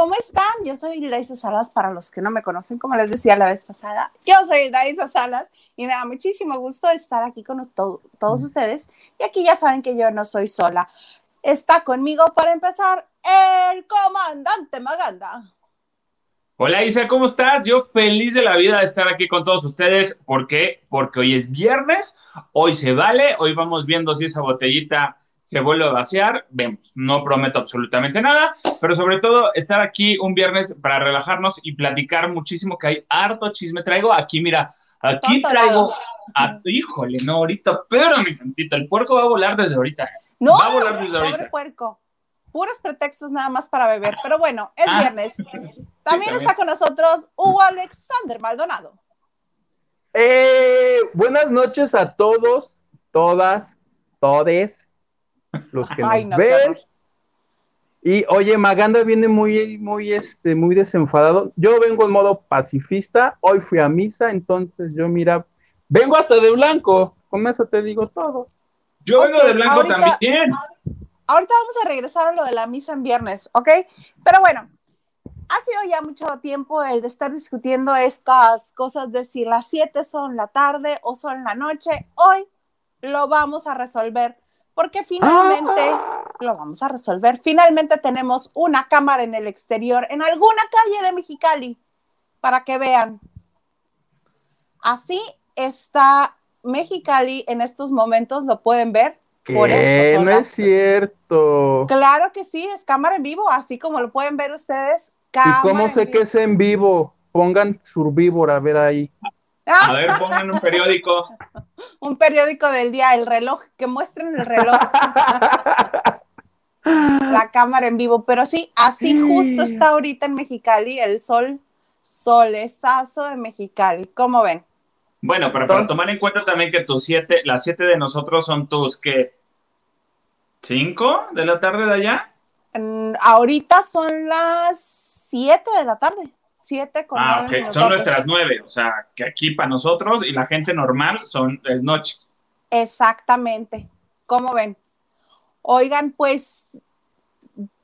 ¿cómo están? Yo soy Hildaisa Salas, para los que no me conocen, como les decía la vez pasada. Yo soy Hildaisa Salas y me da muchísimo gusto estar aquí con todos ustedes. Y aquí ya saben que yo no soy sola. Está conmigo para empezar el comandante Maganda. Hola Isa, ¿cómo estás? Yo feliz de la vida de estar aquí con todos ustedes. ¿Por qué? Porque hoy es viernes, hoy se vale, hoy vamos viendo si esa botellita se vuelve a vaciar, vemos, no prometo absolutamente nada, pero sobre todo estar aquí un viernes para relajarnos y platicar muchísimo, que hay harto chisme. Traigo aquí, mira, aquí traigo, a, híjole, no, ahorita, mi tantito, el puerco va a volar desde ahorita. No, va a volar desde pobre puerco. Puros pretextos nada más para beber, pero bueno, es ah. viernes. También, está con nosotros Hugo Alexander Maldonado. Eh, buenas noches a todos, todas, todes los que nos ven. Y oye, Maganda viene muy, muy, este, muy desenfadado. Yo vengo en modo pacifista. Hoy fui a misa, entonces yo, mira, vengo hasta de blanco. Con eso te digo todo. Yo vengo de blanco también. Ahorita vamos a regresar a lo de la misa en viernes, ¿ok? Pero bueno, ha sido ya mucho tiempo el de estar discutiendo estas cosas de si las 7 son la tarde o son la noche. Hoy lo vamos a resolver porque finalmente ah. lo vamos a resolver. Finalmente tenemos una cámara en el exterior, en alguna calle de Mexicali, para que vean. Así está Mexicali en estos momentos, lo pueden ver. Por eso no es cierto. Claro que sí, es cámara en vivo, así como lo pueden ver ustedes. ¿Y cómo sé que es en vivo? Pongan Survivor a ver ahí. A ver, pongan un periódico. un periódico del día, el reloj, que muestren el reloj. la cámara en vivo, pero sí, así justo está ahorita en Mexicali el sol, solezazo de Mexicali. ¿Cómo ven? Bueno, pero para tomar en cuenta también que tus siete, las siete de nosotros son tus que cinco de la tarde de allá. ahorita son las siete de la tarde. Siete con Ah, ok. Son nuestras nueve, o sea, que aquí para nosotros y la gente normal son, es noche. Exactamente. ¿Cómo ven? Oigan, pues,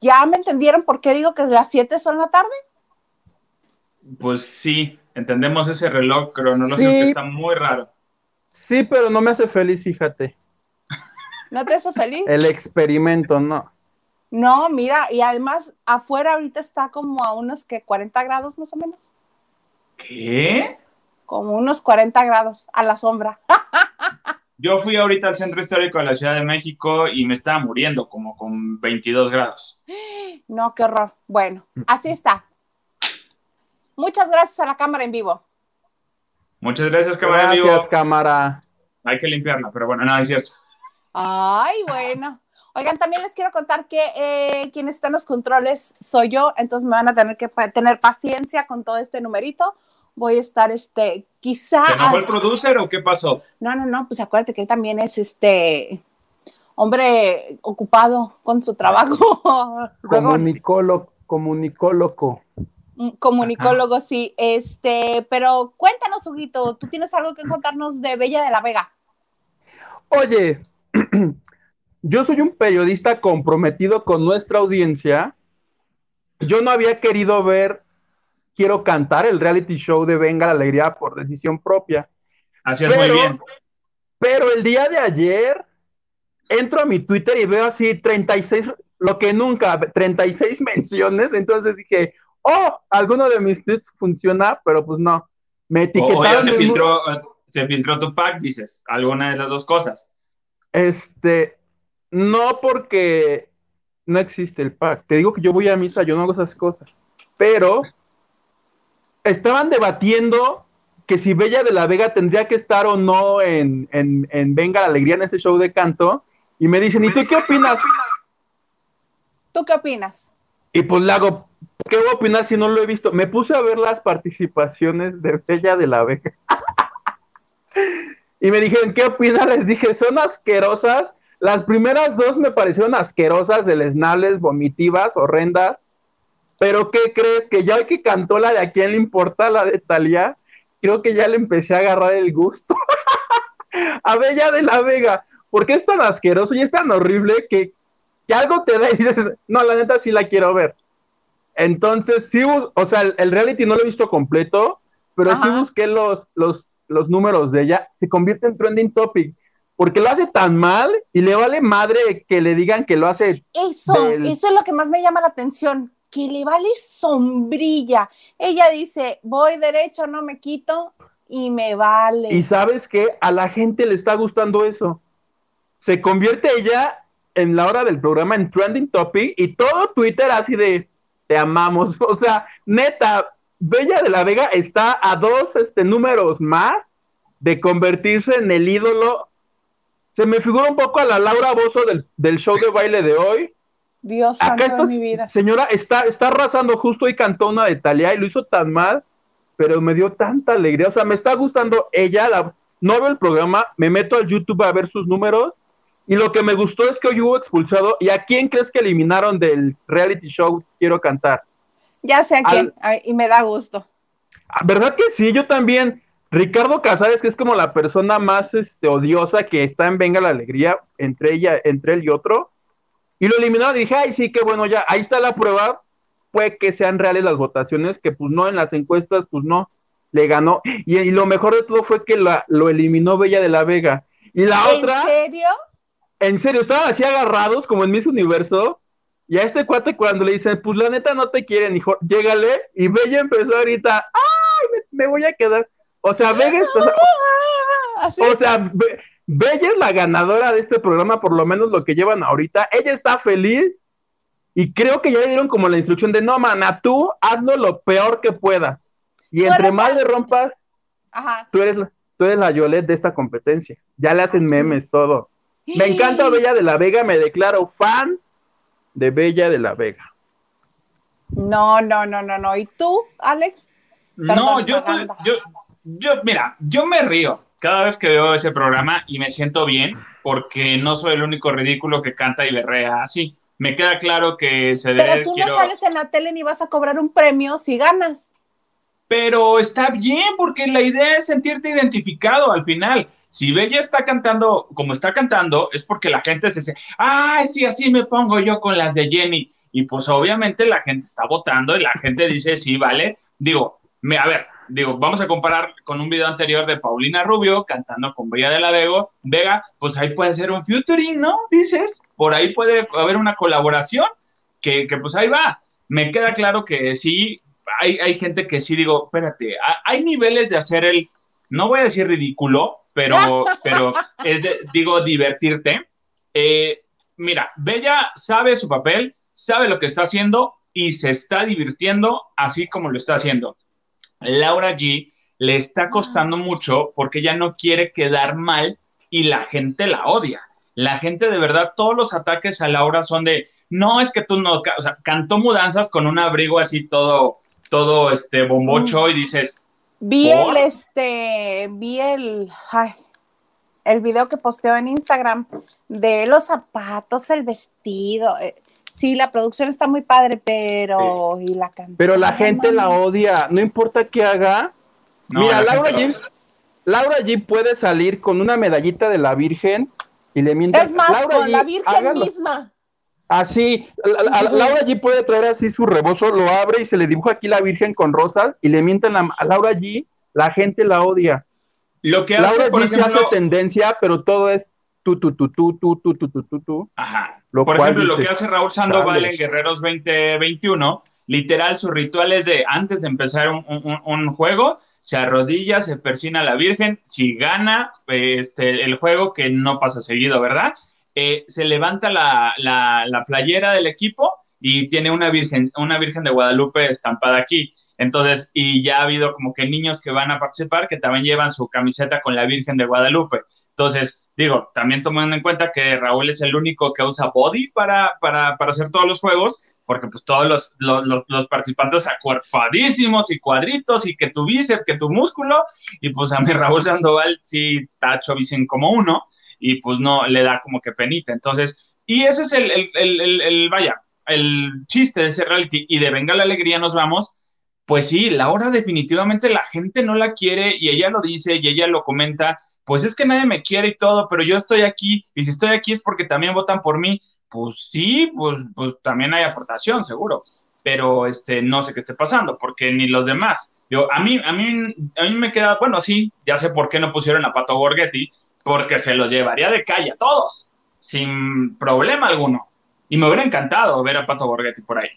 ¿ya me entendieron por qué digo que las siete son la tarde? Pues sí, entendemos ese reloj cronológico que está muy raro. Sí, pero no me hace feliz, fíjate. ¿No te hace feliz? El experimento, no. No, mira, y además afuera ahorita está como a unos que 40 grados más o menos. ¿Qué? Como unos 40 grados a la sombra. Yo fui ahorita al centro histórico de la Ciudad de México y me estaba muriendo como con 22 grados. No, qué horror. Bueno, así está. Muchas gracias a la cámara en vivo. Muchas gracias, cámara en vivo. Gracias, cámara. Hay que limpiarla, pero bueno, nada, es cierto. Ay, bueno. Oigan, también les quiero contar que eh, quien está en los controles soy yo, entonces me van a tener que tener paciencia con todo este numerito. Voy a estar, este, quizá. ¿Se fue el producer o qué pasó? No, no, no, pues acuérdate que él también es este hombre ocupado con su trabajo. Comunicólogo, comunicólogo. Mm, comunicólogo, sí. Este, pero cuéntanos, Huguito, tú tienes algo que contarnos de Bella de la Vega. Oye, yo soy un periodista comprometido con nuestra audiencia. Yo no había querido ver Quiero cantar el reality show de Venga la Alegría por decisión propia. Así es muy bien. Pero el día de ayer entro a mi Twitter y veo así 36, lo que nunca, 36 menciones. Entonces dije, oh, alguno de mis tweets funciona, pero pues no. Me etiquetaron. se, filtró, se filtró tu pack, dices, alguna de las dos cosas. Este, no porque no existe el pack. Te digo que yo voy a misa, yo no hago esas cosas. Pero estaban debatiendo que si Bella de la Vega tendría que estar o no en, Venga la Alegría en ese show de canto. Y me dicen, ¿y tú qué opinas? ¿Tú qué opinas? Y pues le hago, ¿qué voy a opinar si no lo he visto? Me puse a ver las participaciones de Bella de la Vega. y me dijeron, ¿qué opinas? Les dije, son asquerosas las primeras dos me parecieron asquerosas, deleznables, vomitivas, horrendas. Pero ¿qué crees? Que ya que cantó la de a quién le importa, la de Talía, creo que ya le empecé a agarrar el gusto. a Bella de la Vega, porque es tan asqueroso y es tan horrible que, que algo te da y dices, no, la neta sí la quiero ver. Entonces, sí, o sea, el, reality no lo he visto completo, pero sí busqué los, los, los números de ella. Se convierte en trending topic porque lo hace tan mal y le vale madre que le digan que lo hace. Eso, eso es lo que más me llama la atención, que le vale sombrilla. Ella dice, voy derecho, no me quito y me vale. Y sabes que a la gente le está gustando eso. Se convierte ella en la hora del programa en trending topic y todo Twitter así de te amamos. O sea, neta, Bella de la Vega está a dos este, números más de convertirse en el ídolo se me figura un poco a la Laura Bozo del, show de baile de hoy. Dios Acá esta mi vida. señora está, está arrasando justo y cantó una de Talia y lo hizo tan mal, pero me dio tanta alegría. O sea, me está gustando ella, la, no veo el programa, me meto al YouTube a ver sus números y lo que me gustó es que hoy hubo expulsado. ¿Y a quién crees que eliminaron del reality show Quiero Cantar? Ya sé a quién, y me da gusto. ¿Verdad que sí? Yo también. Ricardo Casares, que es como la persona más este, odiosa que está en Venga la Alegría entre ella, entre él y otro, y lo eliminaron y dije, ay, sí, qué bueno, ya, ahí está la prueba, puede que sean reales las votaciones, que pues no, en las encuestas, pues no, le ganó, y, lo mejor de todo fue que la, lo eliminó Bella de la Vega, y la otra... ¿En serio? En serio, estaban así agarrados como en Miss Universo, y a este cuate cuando le dicen, pues la neta no te quieren, hijo, llégale, y Bella empezó a gritar, ay, me voy a quedar o sea, Vega O sea, Bella es la ganadora de este programa, por lo menos lo que llevan ahorita. Ella está feliz y creo que ya le dieron como la instrucción de no, mana, tú hazlo lo peor que puedas. Y entre más le rompas, Tú, eres, tú eres la Yolette de esta competencia. Ya le hacen memes, todo. Me encanta Bella de la Vega, me declaro fan de Bella de la Vega. No, no, no, no, no. ¿Y tú, Alex? no, yo, yo, yo, mira, yo me río cada vez que veo ese programa y me siento bien porque no soy el único ridículo que canta y berrea así. Me queda claro que se debe... Pero tú no sales en la tele ni vas a cobrar un premio si ganas. Pero está bien porque la idea es sentirte identificado al final. Si Bella está cantando como está cantando, es porque la gente se dice, ay, sí, así me pongo yo con las de Jenny. Y pues obviamente la gente está votando y la gente dice, sí, vale. Digo, me, a ver, digo, vamos a comparar con un video anterior de Paulina Rubio cantando con Bella de la Vega, Vega, pues ahí puede ser un featuring, ¿no? Dices, por ahí puede haber una colaboración que, pues ahí va. Me queda claro que sí, hay, hay gente que sí digo, espérate, hay niveles de hacer el, no voy a decir ridículo, pero, pero es de, digo, divertirte. Eh, mira, Bella sabe su papel, sabe lo que está haciendo y se está divirtiendo así como lo está haciendo. Laura G le está costando mucho porque ella no quiere quedar mal y la gente la odia. La gente de verdad, todos los ataques a Laura son de, no es que tú no, o sea, cantó mudanzas con un abrigo así todo, todo este bombocho y dices. Vi el, este, vi el, ay, el video que posteó en Instagram de los zapatos, el vestido. Eh, Sí, la producción está muy padre, pero y la Pero la gente la odia, no importa qué haga. Mira, Laura G, Laura G puede salir con una medallita de la Virgen y le miente. Es más, con la Virgen misma. Así, Laura G puede traer así su rebozo, lo abre y se le dibuja aquí la Virgen con rosas y le mienten a Laura G, la gente la odia. Lo que hace, Laura G se hace tendencia, pero todo es tú, tú, tú, tú, tú, tú, tú, tú, tú, tú. Por ejemplo, lo que hace Raúl Sandoval en Guerreros 2021, literal, su ritual es de antes de empezar un, juego, se arrodilla, se persina a la Virgen, si gana este, el juego, que no pasa seguido, ¿verdad? Eh, se levanta la, la, playera del equipo y tiene una virgen, una virgen de Guadalupe estampada aquí. Entonces, y ya ha habido como que niños que van a participar que también llevan su camiseta con la Virgen de Guadalupe. Entonces, Digo, también tomando en cuenta que Raúl es el único que usa body para, para, hacer todos los juegos, porque pues todos los, los, los, participantes acuerpadísimos y cuadritos y que tu bíceps, que tu músculo, y pues a mí Raúl Sandoval sí tacho bicen como uno y pues no le da como que penita. Entonces, y ese es el, el, el, el, vaya, el chiste de ese reality y de Venga la Alegría nos vamos. Pues sí, Laura definitivamente la gente no la quiere y ella lo dice y ella lo comenta pues es que nadie me quiere y todo, pero yo estoy aquí, y si estoy aquí es porque también votan por mí. Pues sí, pues, pues también hay aportación, seguro. pero este, no sé qué esté pasando, porque ni los demás. Yo, a mí, a mí, a mí me queda, bueno, sí, ya sé por qué no pusieron a Pato Borghetti, porque se los llevaría de calle a todos, sin problema alguno. Y me hubiera encantado ver a Pato Borghetti por ahí.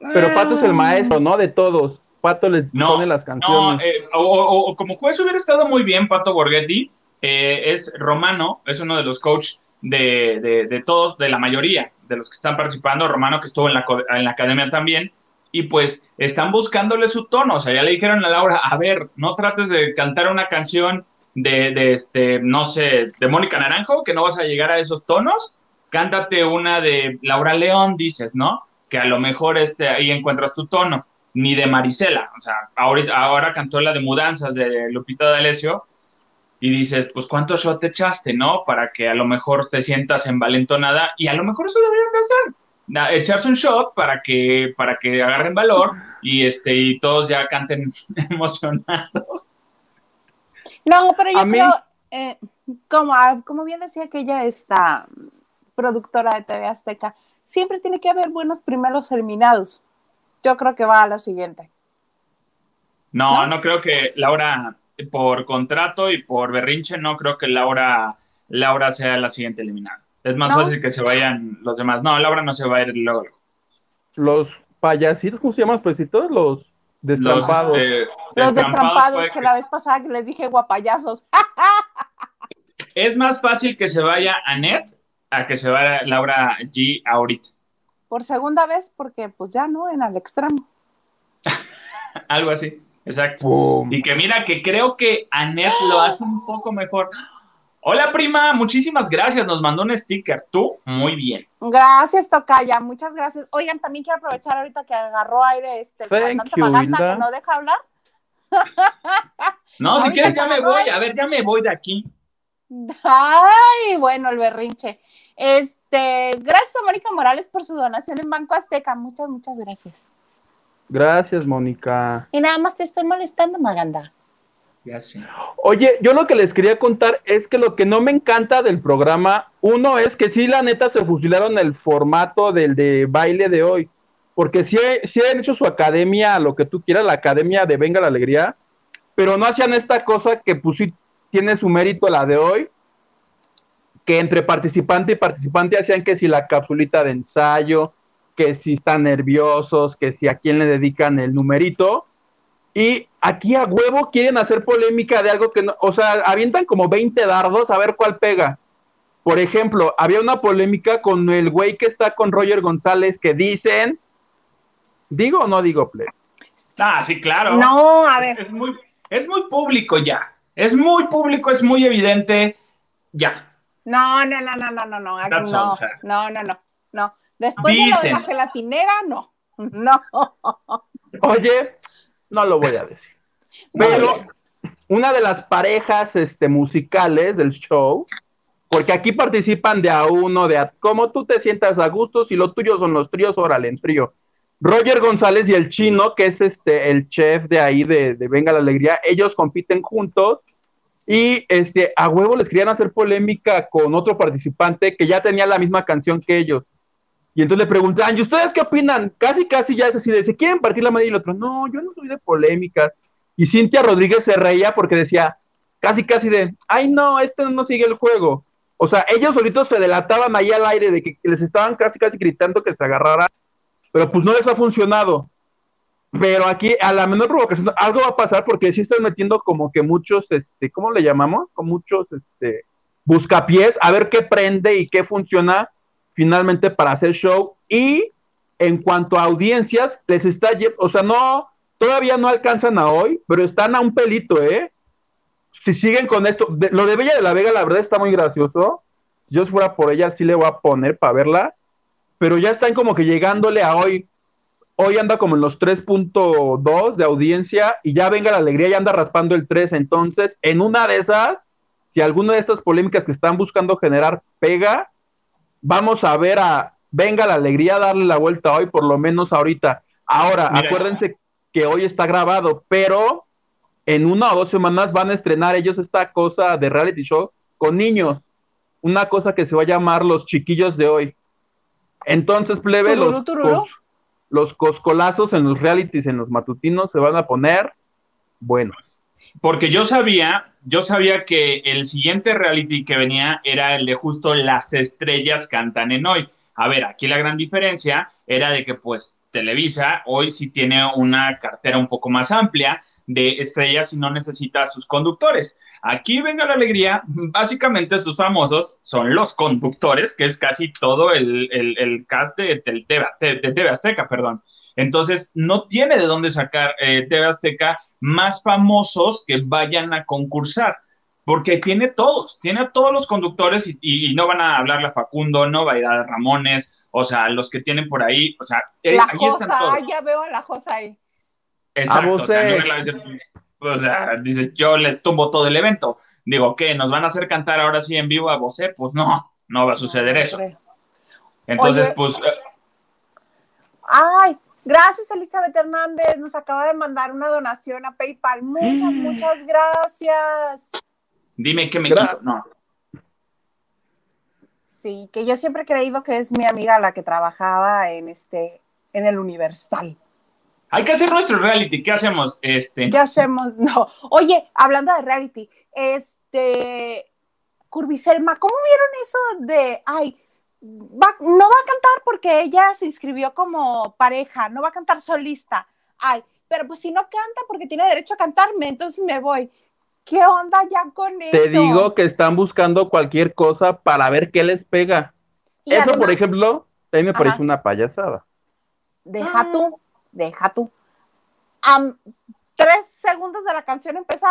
Pero Pato es el maestro, ¿no? De todos. Pato les pone las canciones. No, eh, o, como juez hubiera estado muy bien Pato Borghetti. Eh, es romano, es uno de los coaches de, de, todos, de la mayoría de los que están participando. Romano que estuvo en la, en la academia también. Y pues están buscándole su tono. O sea, ya le dijeron a Laura, a ver, no trates de cantar una canción de, de este, no sé, de Mónica Naranjo, que no vas a llegar a esos tonos. Cántate una de Laura León, dices, ¿no? Que a lo mejor este, ahí encuentras tu tono ni de Marisela. O sea, ahorita, ahora cantó la de Mudanzas de Lupita D'Alessio y dices, pues cuánto shot te echaste, ¿no? Para que a lo mejor te sientas envalentonada y a lo mejor eso deberían hacer. echarse un shot para que, para que agarren valor y este y todos ya canten emocionados. No, pero yo creo, eh, como, como bien decía que ella está productora de TV Azteca, siempre tiene que haber buenos primeros eliminados yo creo que va a la siguiente. No, no, creo que Laura, por contrato y por berrinche, no creo que Laura, Laura sea la siguiente eliminada. Es más fácil que se vayan los demás. No, Laura no se va a ir luego. Los payasitos, ¿cómo se llaman? Pues todos los destrampados. Los, los destrampados, que la vez pasada que les dije guapayazos. es más fácil que se vaya Annette a que se vaya Laura G ahorita por segunda vez porque pues ya no, en al extremo. Algo así, exacto. Y que mira que creo que Anet lo hace un poco mejor. Hola prima, muchísimas gracias, nos mandó un sticker. Tú, muy bien. Gracias, Tocaya, muchas gracias. Oigan, también quiero aprovechar ahorita que agarró aire este Thank you, Maganda, que no deja hablar. no, si quieres ya me voy, a ver, ya me voy de aquí. Ay, bueno, el berrinche. Es, este, gracias a Mónica Morales por su donación en Banco Azteca. Muchas, muchas gracias. Gracias, Mónica. Y nada más te estoy molestando, Maganda. Gracias. Oye, yo lo que les quería contar es que lo que no me encanta del programa, uno es que sí, la neta, se fusilaron el formato del de baile de hoy. Porque sí, sí han hecho su academia, lo que tú quieras, la academia de Venga la Alegría, pero no hacían esta cosa que pues sí tiene su mérito la de hoy, que entre participante y participante hacían que si la capsulita de ensayo, que si están nerviosos, que si a quién le dedican el numerito. Y aquí a huevo quieren hacer polémica de algo que no, o sea, avientan como 20 dardos a ver cuál pega. Por ejemplo, había una polémica con el güey que está con Roger González que dicen, ¿digo o no digo, play? Ah, sí, claro. No, a ver. Es muy, es muy público ya. Es muy público, es muy evidente. Ya. No, no, no, no, no, no, no, no, no, no, no, no. Después Dicen. de, de la gelatinera, no, no. Oye, no lo voy a decir. Pero una de las parejas este, musicales del show, porque aquí participan de a uno, de a como tú te sientas a gusto, si lo tuyo son los tríos, órale, en trío. Roger González y el chino, que es este el chef de ahí de, de Venga la Alegría, ellos compiten juntos y este, a huevo les querían hacer polémica con otro participante que ya tenía la misma canción que ellos. Y entonces le preguntan, ¿y ustedes qué opinan? Casi, casi ya es así de, ¿se quieren partir la madre? Y el otro, no, yo no soy de polémica. Y Cintia Rodríguez se reía porque decía, casi, casi de, ay, no, este no sigue el juego. O sea, ellos solitos se delataban ahí al aire de que les estaban casi, casi gritando que se agarraran, pero pues no les ha funcionado. Pero aquí, a la menor provocación, algo va a pasar porque sí están metiendo como que muchos, este, ¿cómo le llamamos? Con muchos, este, buscapiés, a ver qué prende y qué funciona finalmente para hacer show. Y en cuanto a audiencias, les está, o sea, no, todavía no alcanzan a hoy, pero están a un pelito, ¿eh? Si siguen con esto, lo de Bella de la Vega, la verdad está muy gracioso. Si yo fuera por ella, sí le voy a poner para verla, pero ya están como que llegándole a hoy hoy anda como en los 3.2 de audiencia y ya venga la alegría y anda raspando el 3. Entonces, en una de esas, si alguna de estas polémicas que están buscando generar pega, vamos a ver a venga la alegría darle la vuelta hoy, por lo menos ahorita. Ahora, acuérdense que hoy está grabado, pero en una o dos semanas van a estrenar ellos esta cosa de reality show con niños. Una cosa que se va a llamar Los Chiquillos de hoy. Entonces, plebe, los, los coscolazos en los realities, en los matutinos, se van a poner buenos. Porque yo sabía, yo sabía que el siguiente reality que venía era el de justo las estrellas cantan en hoy. A ver, aquí la gran diferencia era de que pues Televisa hoy sí tiene una cartera un poco más amplia de estrellas y no necesita a sus conductores. Aquí venga la alegría, básicamente sus famosos son los conductores, que es casi todo el, el, cast de, TV, Azteca, perdón. Entonces, no tiene de dónde sacar eh, TV Azteca más famosos que vayan a concursar, porque tiene todos, tiene a todos los conductores y, no van a hablarle a Facundo, no va a ir a Ramones, o sea, los que tienen por ahí, o sea, la Josa, ya veo a la Josa ahí. Exacto, o sea, o sea, dices, yo les tumbo todo el evento. Digo, ¿qué? ¿Nos van a hacer cantar ahora sí en vivo a Bosé? Pues no, no va a suceder eso. Entonces, pues. Eh, ay, gracias Elizabeth Hernández, nos acaba de mandar una donación a PayPal. Muchas, mm. muchas gracias. Dime qué me quito. No. Sí, que yo siempre he creído que es mi amiga la que trabajaba en este, en el Universal. Hay que hacer nuestro reality. ¿Qué hacemos? Este. ¿Qué hacemos? No. Oye, hablando de reality, este. Curviselma, ¿cómo vieron eso de. Ay, no va a cantar porque ella se inscribió como pareja, no va a cantar solista. Ay, pero pues si no canta porque tiene derecho a cantarme, entonces me voy. ¿Qué onda ya con eso? Te digo que están buscando cualquier cosa para ver qué les pega. eso, por ejemplo, a mí me parece una payasada. Deja tú deja tú. tres segundos de la canción empieza,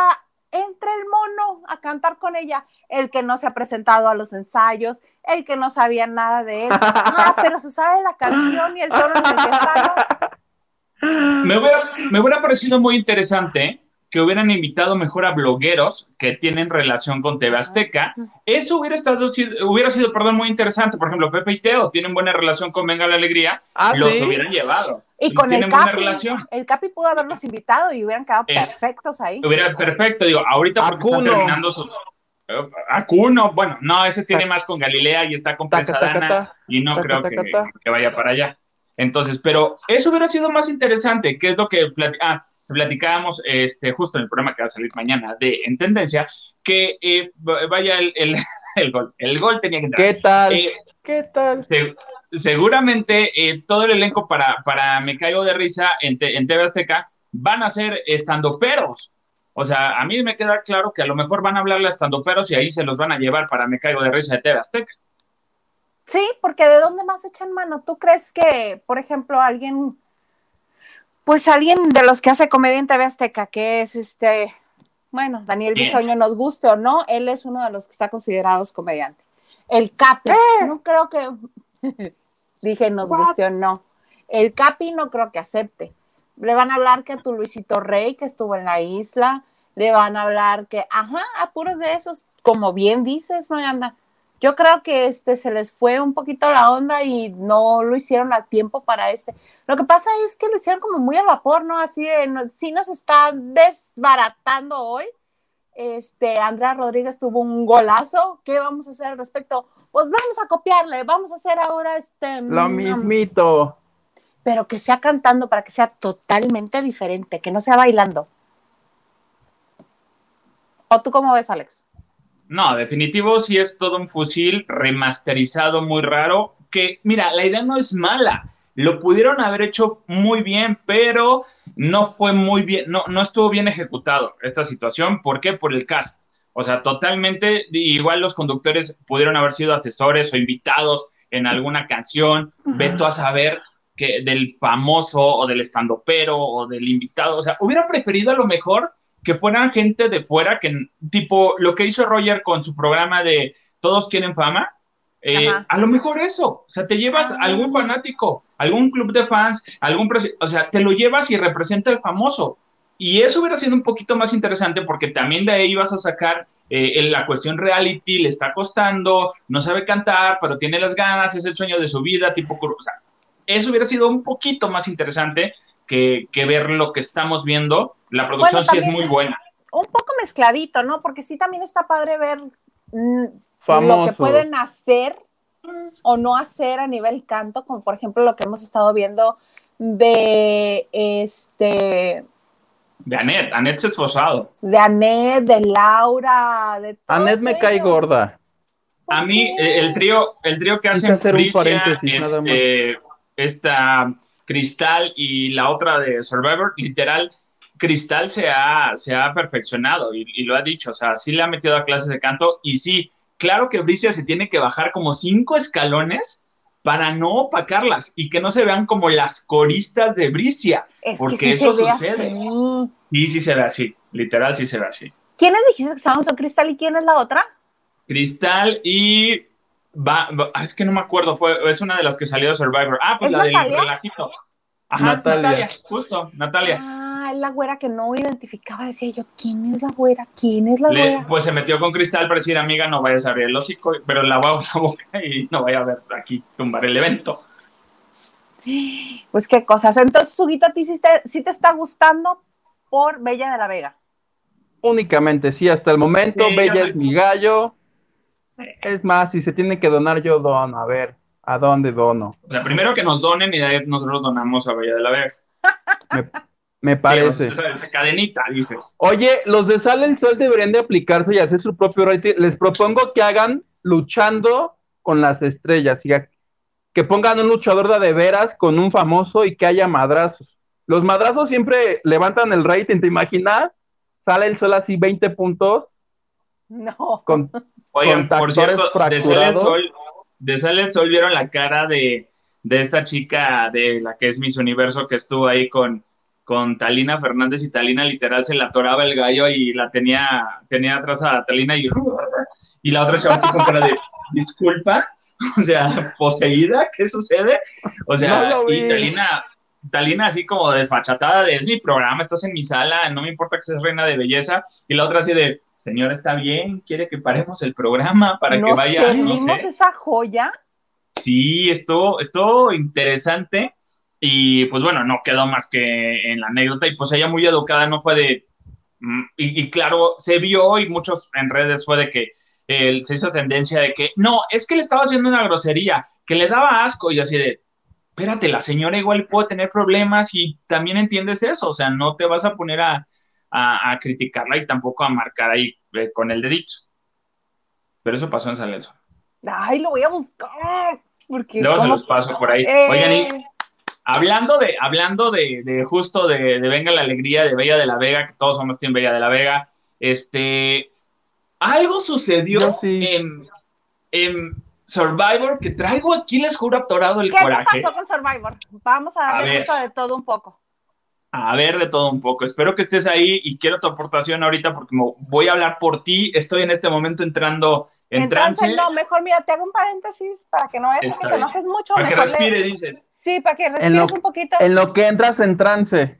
entre el mono a cantar con ella, el que no se ha presentado a los ensayos, el que no sabía nada de él, ah, pero se sabe la canción y el tono en el que está. Me, me hubiera parecido muy interesante que hubieran invitado mejor a blogueros que tienen relación con TV Azteca. Eso hubiera estado hubiera sido, perdón, muy interesante. Por ejemplo, Pepe y Teo tienen buena relación con Venga la Alegría, ah, los hubieran llevado. Y con el Capi, el Capi pudo haberlos invitado y hubieran quedado perfectos ahí. Hubiera perfecto, digo, ahorita porque están terminando su Acuno, bueno, no, ese tiene más con Galilea y está con Pensadana y no creo que, que, vaya para allá. Entonces, pero eso hubiera sido más interesante, que es lo que ah, platicábamos este, justo en el programa que va a salir mañana de En Tendencia, que eh, vaya el, el, gol. El gol tenía que entrar. ¿Qué tal? Eh, ¿Qué tal? seguramente eh, todo el elenco para, para Me Caigo de Risa en, en TV Azteca van a ser estando peros. O sea, a mí me queda claro que a lo mejor van a hablarle a estando peros y ahí se los van a llevar para Me Caigo de Risa de TV Azteca. Sí, porque ¿de dónde más echan mano? ¿Tú crees que, por ejemplo, alguien pues alguien de los que hace comedia en TV Azteca, que es este, bueno, Daniel Bisoño, nos guste o no, él es uno de los que está considerados comediante. El Capi, ¡Eh! no creo que, dije nos guste o no, el Capi no creo que acepte. Le van a hablar que a tu Luisito Rey, que estuvo en la isla, le van a hablar que, ajá, apuros de esos, como bien dices, no anda yo creo que este se les fue un poquito la onda y no lo hicieron a tiempo para este. Lo que pasa es que lo hicieron como muy al vapor, ¿no? Así de, no, sí nos está desbaratando hoy. Este, Andrea Rodríguez tuvo un golazo. ¿Qué vamos a hacer al respecto? Pues vamos a copiarle, vamos a hacer ahora este. Lo mm, mismito. Pero que sea cantando para que sea totalmente diferente, que no sea bailando. ¿O tú cómo ves, Alex? No, definitivo sí es todo un fusil remasterizado muy raro, que mira, la idea no es mala, lo pudieron haber hecho muy bien, pero no fue muy bien, no, no estuvo bien ejecutado esta situación. ¿Por qué? Por el cast. O sea, totalmente, igual los conductores pudieron haber sido asesores o invitados en alguna canción, veto a saber que del famoso o del estandopero o del invitado, o sea, hubiera preferido a lo mejor que fueran gente de fuera, que tipo lo que hizo Roger con su programa de Todos quieren fama, eh, a lo mejor eso, o sea, te llevas ah. algún fanático, algún club de fans, algún, o sea, te lo llevas y representa el famoso. Y eso hubiera sido un poquito más interesante porque también de ahí vas a sacar eh, la cuestión reality, le está costando, no sabe cantar, pero tiene las ganas, es el sueño de su vida, tipo, o sea, eso hubiera sido un poquito más interesante que, ver lo que estamos viendo. La producción sí es muy buena. Un poco mezcladito, ¿no? Porque sí también está padre ver mm, lo que pueden hacer o no hacer a nivel canto, como por ejemplo lo que hemos estado viendo de este. De Anet, Anet se esposado. De Anet, de Laura, de Anet me cae gorda. A mí, el trío, el trío que hacen hacer un paréntesis, nada más. Este, esta Cristal y la otra de Survivor, literal, Cristal se ha, se ha perfeccionado y, y, lo ha dicho, o sea, sí le ha metido a clases de canto y sí, claro que Bricia se tiene que bajar como cinco escalones para no opacarlas y que no se vean como las coristas de Bricia, porque eso sucede. Y sí se ve así, literal sí se ve así. ¿Quiénes dijiste que estaban? ¿Son Cristal y quién es la otra? Cristal y va, ah, es que no me acuerdo, fue, es una de las que salió de Survivor. Ah, pues la del relajito. Ajá, Natalia. justo, Natalia. Ah, es la güera que no identificaba, decía yo, ¿quién es la güera? ¿Quién es la güera? Pues se metió con Cristal para decir, amiga, no vayas a abrir el lógico, pero la voy a la boca y no vaya a ver aquí tumbar el evento. Pues qué cosas. Entonces, Suguito, a ti sí te, sí te está gustando por Bella de la Vega. Únicamente, sí, hasta el momento, Bella es mi gallo. Es más, si se tiene que donar, yo dono. A ver, ¿a dónde dono? O sea, primero que nos donen y de ahí nosotros donamos a Bella de la Vega. Me, parece. esa cadenita, dices. Oye, los de Sale el Sol deberían de aplicarse y hacer su propio rating. Les propongo que hagan luchando con las estrellas y que pongan un luchador de, de veras con un famoso y que haya madrazos. Los madrazos siempre levantan el rating, ¿te imaginas? Sale el sol así 20 puntos. No. Con, Oigan, por cierto, de Sale, el Sol, de vieron la cara de, de, esta chica de la que es Miss Universo que estuvo ahí con, con Talina Fernández y Talina literal se la atoraba el gallo y la tenía, tenía atrás a Talina y, y la otra chava así con cara de disculpa, o sea, poseída, ¿qué sucede? O sea, y Talina, Talina así como desfachatada de es mi programa, estás en mi sala, no me importa que seas reina de belleza, y la otra así de señor, está bien, quiere que paremos el programa para que vaya. ¿Perdimos esa joya? Sí, estuvo, estuvo interesante y pues bueno, no quedó más que en la anécdota y pues ella muy educada no fue de, mm, y, claro, se vio y muchos en redes fue de que se hizo tendencia de que no, es que le estaba haciendo una grosería, que le daba asco y así de, espérate, la señora igual puede tener problemas y también entiendes eso, o sea, no te vas a poner a, a, criticarla y tampoco a marcar ahí eh, con el dedito. Pero eso pasó en San Ay, lo voy a buscar. Porque Luego se los paso por ahí. Oigan, y eh. hablando de, hablando de, justo de, Venga la Alegría, de Bella de la Vega, que todos somos Team Bella de la Vega, este, algo sucedió en, en, Survivor que traigo aquí, les juro, atorado el coraje. ¿Qué pasó con Survivor? Vamos a darle gusto de todo un poco a ver de todo un poco. Espero que estés ahí y quiero tu aportación ahorita porque voy a hablar por ti. Estoy en este momento entrando en, trance. No, mejor mira, te hago un paréntesis para que no es que te enojes mucho. Para que respire, dices. Sí, para que respires un poquito. En lo que entras en trance.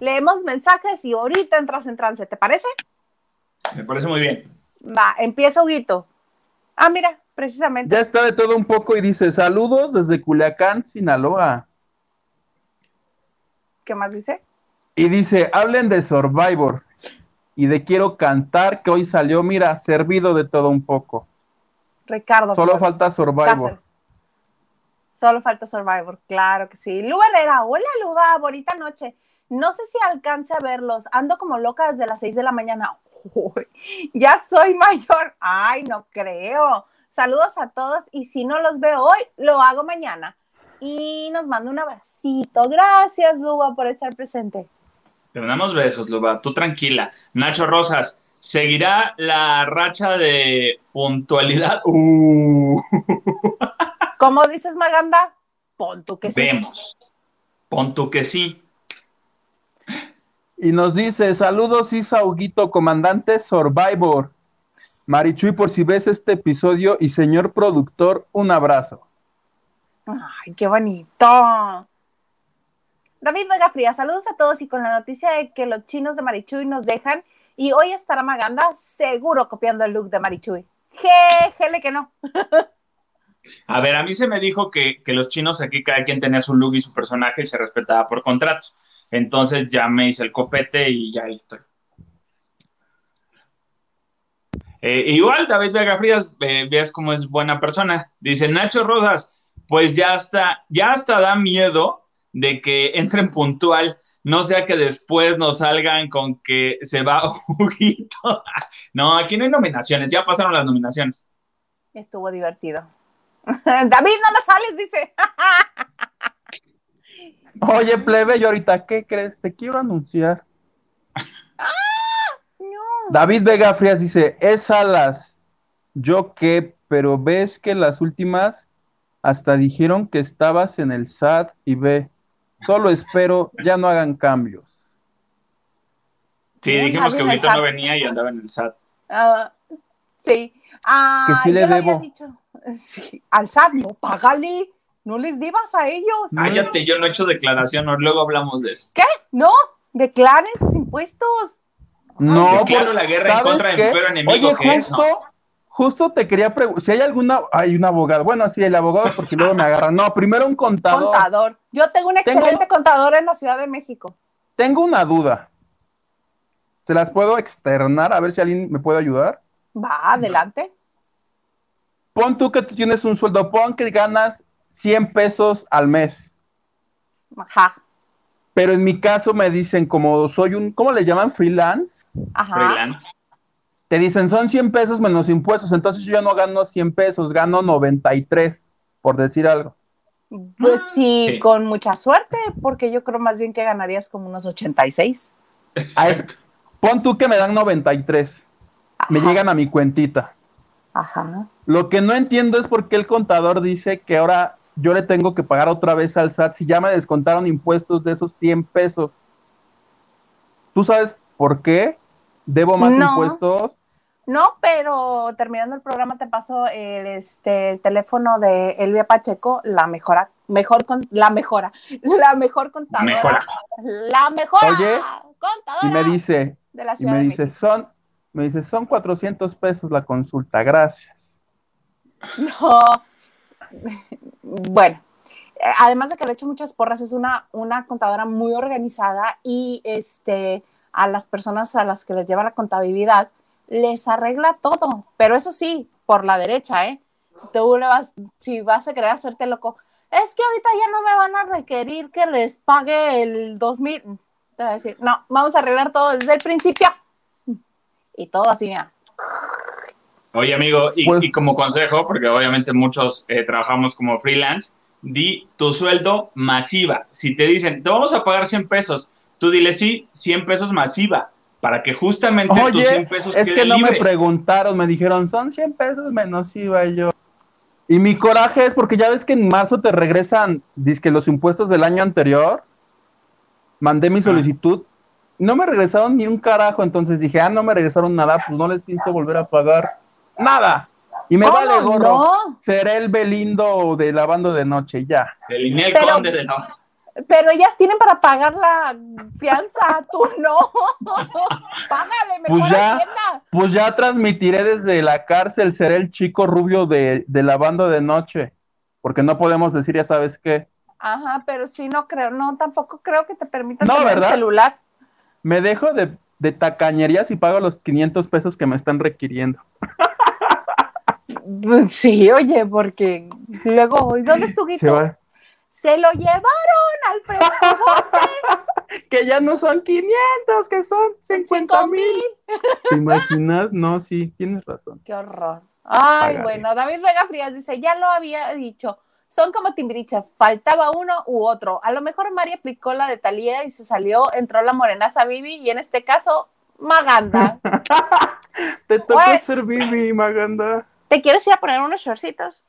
Leemos mensajes y ahorita entras en trance, ¿te parece? Me parece muy bien. Va, empieza Huguito. Ah, mira, precisamente. Ya está de todo un poco y dice, saludos desde Culiacán, Sinaloa. ¿Qué más dice? Y dice, hablen de Survivor y de Quiero Cantar, que hoy salió, mira, servido de todo un poco. Ricardo. Solo falta Survivor. Solo falta Survivor, claro que sí. Lu Herrera, hola Luba, bonita noche. No sé si alcance a verlos, ando como loca desde las 6 de la mañana. ya soy mayor. Ay, no creo. Saludos a todos y si no los veo hoy, lo hago mañana y nos manda un abracito. Gracias, Luba, por estar presente. Te mandamos besos, Luba. Tú tranquila. Nacho Rosas, ¿seguirá la racha de puntualidad? Uh. ¿Cómo dices, Maganda? Pon que sí. Vemos. Pon que sí. Y nos dice, saludos Isa Huguito, comandante Survivor. Marichuy, por si ves este episodio y señor productor, un abrazo. Ay, qué bonito. David Vega Fría, saludos a todos y con la noticia de que los chinos de Marichuy nos dejan y hoy estará Maganda seguro copiando el look de Marichuy. Jele que no. A ver, a mí se me dijo que, los chinos aquí cada quien tenía su look y su personaje y se respetaba por contratos. Entonces ya me hice el copete y ya estoy. Eh, igual, David Vega Frías, eh, cómo es buena persona. Dice Nacho Rosas, pues ya hasta, ya hasta da miedo de que entren puntual, no sea que después nos salgan con que se va juguito. No, aquí no hay nominaciones, ya pasaron las nominaciones. Estuvo divertido. David, no la sales, dice. Oye, plebe, y ahorita, ¿qué crees? Te quiero anunciar. ¡Ah! David Vega Frías dice, es alas. Yo qué, pero ves que las últimas hasta dijeron que estabas en el SAT y ve, solo espero ya no hagan cambios. Sí, dijimos que Huguito no venía y andaba en el SAT. Ah, sí. Ah, que sí le debo. Sí, al SAT, no, págale. No les debas a ellos. Cállate, yo no he hecho declaración, luego hablamos de eso. ¿Qué? No, declaren sus impuestos. No, claro, la guerra en contra del enemigo. Oye, justo, justo te quería preguntar, si hay alguna, hay un abogado, bueno, sí, el abogado es por si luego me agarran. No, primero un contador. Contador. Yo tengo un excelente contador en la Ciudad de México. Tengo una duda. ¿Se las puedo externar? A ver si alguien me puede ayudar. Va, adelante. Pon tú que tú tienes un sueldo, pon que ganas 100 pesos al mes. Ajá. Pero en mi caso me dicen, como soy un, ¿cómo le llaman? Freelance. Ajá. Freelance. Te dicen, son 100 pesos menos impuestos, entonces yo no gano 100 pesos, gano 93, por decir algo. Pues sí, con mucha suerte, porque yo creo más bien que ganarías como unos 86. pon tú que me dan 93. Me llegan a mi cuentita. Ajá. Lo que no entiendo es por qué el contador dice que ahora yo le tengo que pagar otra vez al SAT si ya me descontaron impuestos de esos 100 pesos. ¿Tú sabes por qué? ¿Debo más impuestos? No, pero terminando el programa te paso el, este, teléfono de Elvia Pacheco, la mejora, mejor con, la mejora, la mejor contadora, la mejor contadora. Y me dice, y me dice, son, me dice, son 400 pesos la consulta, gracias. No, bueno, además de que le he hecho muchas porras, es una, una contadora muy organizada y este, a las personas a las que les lleva la contabilidad les arregla todo, pero eso sí, por la derecha, ¿eh? Tú le vas, si vas a querer hacerte loco, es que ahorita ya no me van a requerir que les pague el 2000. Te voy a decir, no, vamos a arreglar todo desde el principio. Y todo así, mira. Oye, amigo, y, pues como consejo, porque obviamente muchos eh, trabajamos como freelance, di tu sueldo masiva. Si te dicen, te vamos a pagar 100 pesos, tú dile sí, 100 pesos masiva para que justamente tus 100 pesos es que no me preguntaron, me dijeron, son 100 pesos menos IVA yo. Y mi coraje es porque ya ves que en marzo te regresan, que los impuestos del año anterior. Mandé mi solicitud, no me regresaron ni un carajo, entonces dije, ah, no me regresaron nada, pues no les pienso volver a pagar nada. Y me vale gorro, seré el Belindo de lavando de noche, ya. El Conde de la pero ellas tienen para pagar la fianza, tú no. Págale, mejor pues ya, Pues ya transmitiré desde la cárcel, seré el chico rubio de, de lavando de noche, porque no podemos decir, ya sabes qué. Ajá, pero sí, no creo, no, tampoco creo que te permitan tener el celular. Me dejo de, de tacañerías y pago los 500 pesos que me están requiriendo. Sí, oye, porque luego, ¿dónde es tu guito? se lo llevaron al fresco que ya no son 500, que son 50 mil. ¿Te imaginas? No, sí, tienes razón. Qué horror. Ay, bueno, David Vega Frías dice, ya lo había dicho, son como Timbiriche, faltaba uno u otro. A lo mejor María aplicó la de Talía y se salió, entró la morenaza Vivi y en este caso, Maganda. Te toca ser Vivi, Maganda. ¿Te quieres ir a poner unos shortcitos?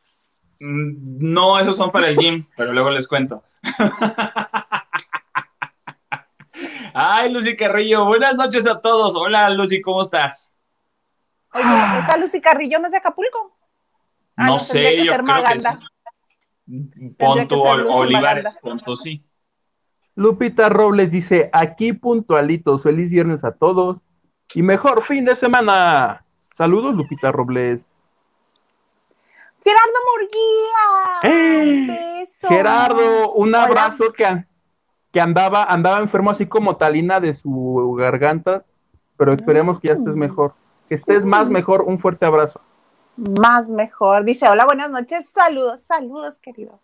Mm, no, esos son para el gym, pero luego les cuento. Ay, Lucy Carrillo, buenas noches a todos. Hola, Lucy, ¿cómo estás? Oye, ¿esa Lucy Carrillo no es de Acapulco? Ah, no, sé, yo creo Maganda. Ponto Olivares, punto sí. Lupita Robles dice, aquí puntualitos, feliz viernes a todos y mejor fin de semana. Saludos, Lupita Robles. Gerardo Murguía. Un. ¡Eh! Gerardo, un abrazo que, que andaba, andaba enfermo así como Talina de su garganta, pero esperemos que ya estés mm. mejor. Que estés más mm. mejor, un fuerte abrazo. Más mejor. Dice, hola, buenas noches, saludos, saludos, querido.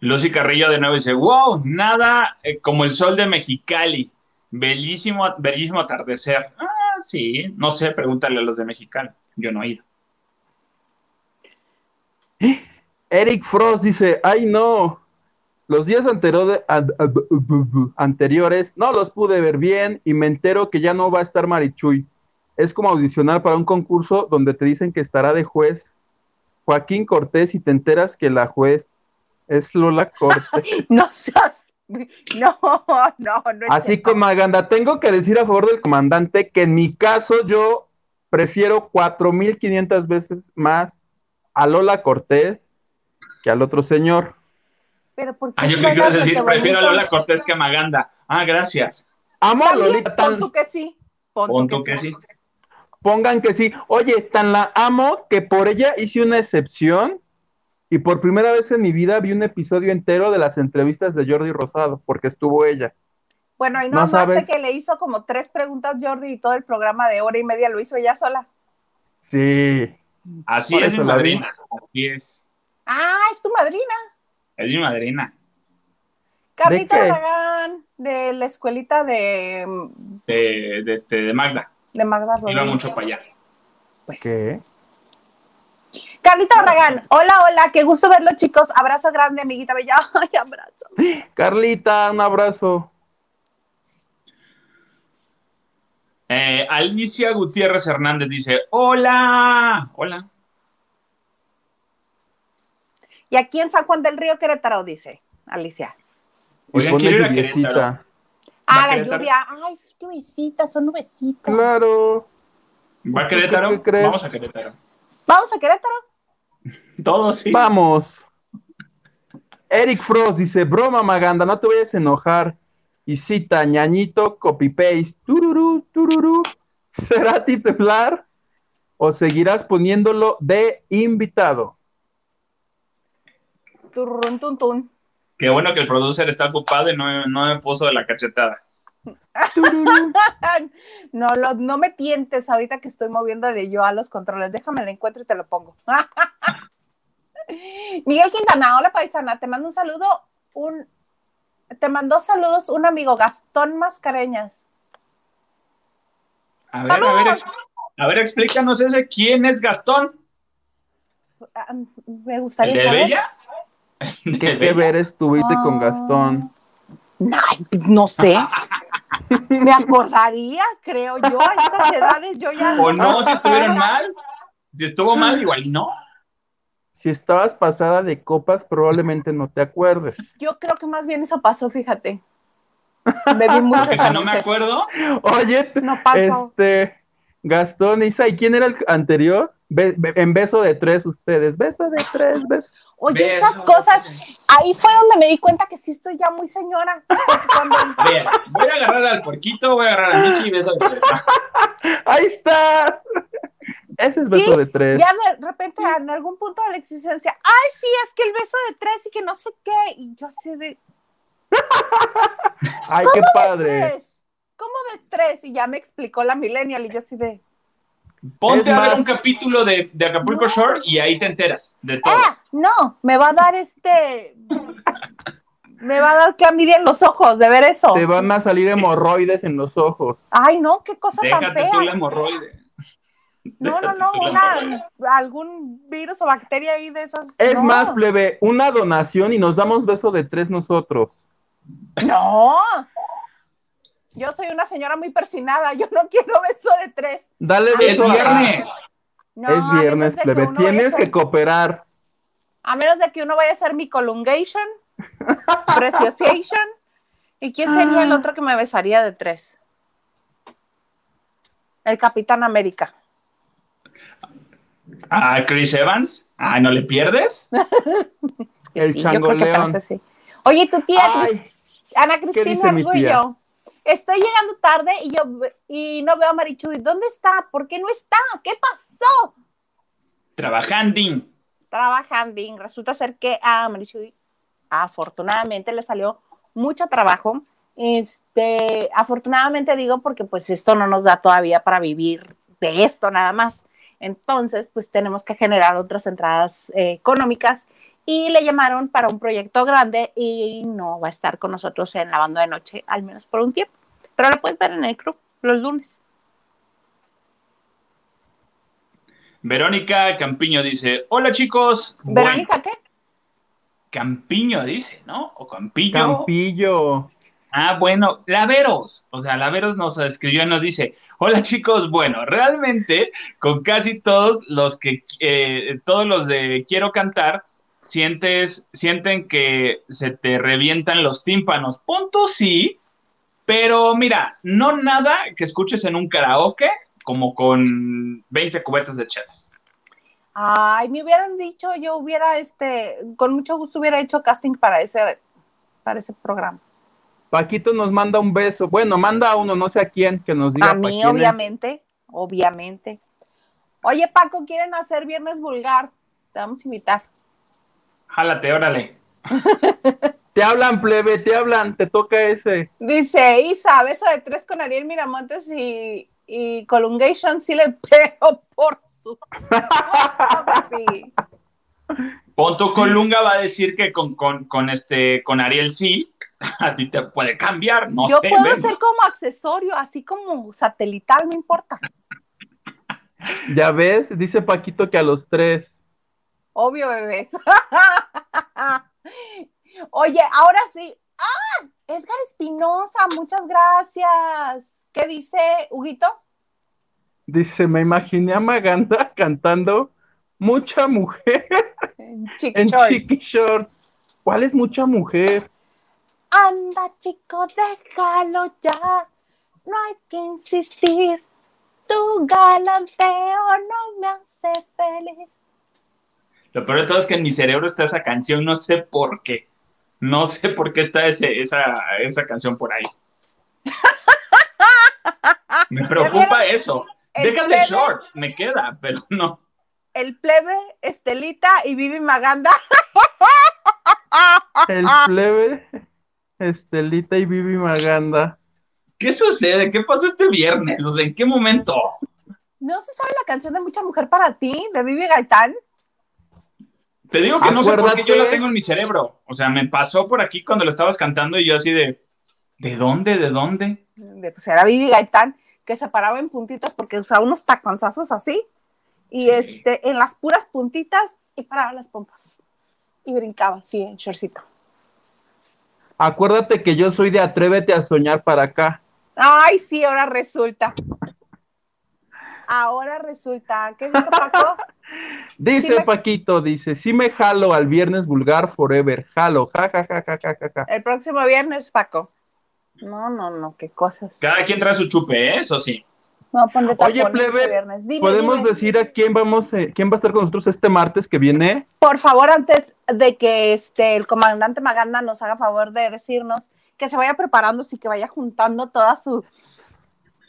Lucy Carrillo de nuevo dice, wow, nada eh, como el sol de Mexicali, bellísimo, bellísimo atardecer. ¡Ah! Sí, no sé, pregúntale a los de Mexicali. Yo no he ido. Eric Frost dice, ay no, los días anteriores no los pude ver bien y me entero que ya no va a estar Marichuy. Es como audicionar para un concurso donde te dicen que estará de juez Joaquín Cortés y te enteras que la juez es Lola Cortés. no seas... No, no, no. Así como Aganda, tengo que decir a favor del comandante que en mi caso yo prefiero 4.500 veces más a Lola Cortés que al otro señor. Pero ¿por qué ah, yo quiero decir, prefiero a Lola Cortés que a Maganda. Ah, gracias. Amo a Lolita. Pon tú que sí. Pon, tú que, sí. Pongan que sí. Oye, tan la amo que por ella hice una excepción y por primera vez en mi vida vi un episodio entero de las entrevistas de Jordi Rosado, porque estuvo ella. Bueno, y no, no que le hizo como tres preguntas Jordi y todo el programa de hora y media lo hizo ella sola. Sí. Así es, mi madrina. Así es. Ah, es tu madrina. Es mi madrina. Carlita Barragán, de la escuelita de... De, de, este, de Magda. De Magda Rodríguez. Iba mucho para allá. Pues. ¿Qué? Carlita Barragán, hola, hola, qué gusto verlo, chicos. Abrazo grande, amiguita bella. Ay, abrazo. Carlita, un abrazo. Eh, Alicia Gutiérrez Hernández dice: Hola, hola. Y aquí en San Juan del Río Querétaro, dice Alicia. Oigan, quiero ir a Querétaro. Ah, la lluvia. Ay, son nubecitas, son nubecitas. Claro. ¿Va a Querétaro? Vamos a Querétaro. ¿Vamos a Querétaro? Todos sí. Vamos. Eric Frost dice, broma Maganda, no te vayas a enojar. Y cita, ñañito, copy-paste, tururú, tururú. ¿Será titular o seguirás poniéndolo de invitado? Turrun, tun, tun. Qué bueno que el producer está ocupado y no, no me puso de la cachetada. no, no me tientes ahorita que estoy moviéndole yo a los controles. Déjame el encuentro y te lo pongo. Miguel Quintana, hola paisana, te mando un saludo, un, te mandó saludos un amigo, Gastón Mascareñas. A ver, a ver, a ver, explícanos ese, ¿quién es Gastón? Ah, me gustaría ¿El de saber. Bella? ¿Qué, ¿Qué ver estuviste con Gastón? no sé. Me acordaría, creo yo, a estas edades yo ya. O no, si estuvieron mal. Si estuvo mal, igual no. Si estabas pasada de copas, probablemente no te acuerdes. Yo creo que más bien eso pasó, fíjate. Bebí mucho si no me acuerdo. Oye, no pasó. este Gastón, Isa, ¿y quién era el anterior? en beso de tres ustedes, beso de tres, beso. Oye, esas cosas, ahí fue donde me di cuenta que sí estoy ya muy señora. voy a agarrar al porquito, voy a agarrar a Michi y beso de tres. Ahí está. Ese es beso de tres. Ya de repente en algún punto de la existencia, ay, sí, es que el beso de tres y que no sé qué, y yo así de... ay, qué padre. ¿Cómo de tres? Y ya me explicó la millennial y yo así de... Ponte a ver un capítulo de, Acapulco Shore y ahí te enteras de todo. Ah, no, me va a dar este. me va a dar clamidia en los ojos de ver eso. Te van a salir hemorroides en los ojos. Ay, no, qué cosa tan fea. Tú la hemorroide. No, no, no, una, algún virus o bacteria ahí de esas. Es más, plebe, una donación y nos damos beso de tres nosotros. No, yo soy una señora muy persinada, yo no quiero beso de tres. Dale beso. Es viernes. es viernes, plebe. Tienes que cooperar. A menos de que uno vaya a hacer mi colungation, preciosation. ¿Y quién sería el otro que me besaría de tres? El Capitán América. Ah, Chris Evans. Ah, ¿no le pierdes? el Chango León. Oye, tu tía, Ana Cristina Arguello estoy llegando tarde y yo y no veo a Marichuy. ¿Dónde está? ¿Por qué no está? ¿Qué pasó? Trabajando. Trabajando. Resulta ser que a Marichuy afortunadamente le salió mucho trabajo. Este, afortunadamente digo porque pues esto no nos da todavía para vivir de esto nada más. Entonces, pues tenemos que generar otras entradas eh, económicas y le llamaron para un proyecto grande y no va a estar con nosotros en la banda de noche, al menos por un tiempo. Pero lo puedes ver en el club los lunes. Verónica Campiño dice, hola chicos. ¿Verónica qué? Campiño dice, ¿no? O Campillo. Campillo. Ah, bueno, Laveros, o sea, Laveros nos escribió y nos dice, hola chicos, bueno, realmente con casi todos los que, eh, todos los de Quiero Cantar, sientes, sienten que se te revientan los tímpanos. Punto sí, pero mira, no nada que escuches en un karaoke como con 20 cubetas de chelas. Ay, me hubieran dicho, yo hubiera, este, con mucho gusto hubiera hecho casting para ese, para ese programa. Paquito nos manda un beso. Bueno, manda a uno, no sé a quién, que nos diga. A mí, obviamente, obviamente. Oye, Paco, ¿quieren hacer Viernes Vulgar? Te vamos a invitar. Jálate, órale. te hablan, plebe, te hablan, te toca ese. Dice Isa, beso de tres con Ariel Miramontes y, y Colungation sí le pego por su. Pon tu Colunga va a decir que con, con, este, con Ariel sí, a ti te puede cambiar, no Yo puedo ser como accesorio, así como satelital, no importa. Ya ves, dice Paquito que a los tres. Obvio, bebés. Oye, ahora sí. ¡Ah! Edgar Espinosa, muchas gracias. ¿Qué dice Huguito? Dice, me imaginé a Maganda cantando Mucha Mujer en Chiqui, Shorts. ¿Cuál es Mucha Mujer? Anda, chico, déjalo ya. No hay que insistir. Tu galanteo no me hace feliz. Lo peor de todo es que en mi cerebro está esa canción, no sé por qué. No sé por qué está ese, esa, esa canción por ahí. Me preocupa eso. Déjate short, me queda, pero no. El plebe, Estelita y Vivi Maganda. El plebe, Estelita y Vivi Maganda. ¿Qué sucede? ¿Qué pasó este viernes? O sea, ¿en qué momento? ¿No se sabe la canción de Mucha Mujer para ti, de Vivi Gaitán? Te digo que no sé por qué yo la tengo en mi cerebro. O sea, me pasó por aquí cuando lo estabas cantando y yo así de, ¿de dónde? ¿De dónde? De, pues era Vivi Gaitán, que se paraba en puntitas porque usaba unos taconzazos así. Y este, en las puras puntitas y paraba las pompas. Y brincaba así en shortcito. Acuérdate que yo soy de Atrévete a soñar para acá. Ay, sí, ahora resulta. Ahora resulta. ¿Qué dice Paco? Dice Paquito, dice, sí me jalo al viernes vulgar forever, jalo, ja, ja, ja, ja, ja, ja. El próximo viernes, Paco. No, no, no, qué cosas. Cada quien trae su chupe, ¿eh? eso sí. No, Oye, plebe, ¿podemos decir a quién vamos, eh, quién va a estar con nosotros este martes que viene? Por favor, antes de que este, el comandante Maganda nos haga favor de decirnos que se vaya preparando, y que vaya juntando toda su...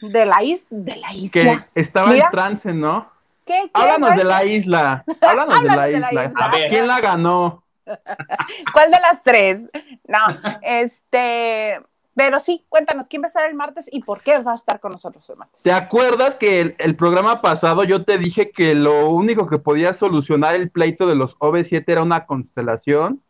De la, de la isla. Que estaba en trance, ¿no? Háblanos de la isla. Háblanos, de, la, isla. A ver. ¿Quién la ganó? ¿Cuál de las tres? No, este, pero sí, cuéntanos, ¿quién va a estar el martes y por qué va a estar con nosotros el martes? ¿Te acuerdas que el, programa pasado yo te dije que lo único que podía solucionar el pleito de los OV7 era una constelación?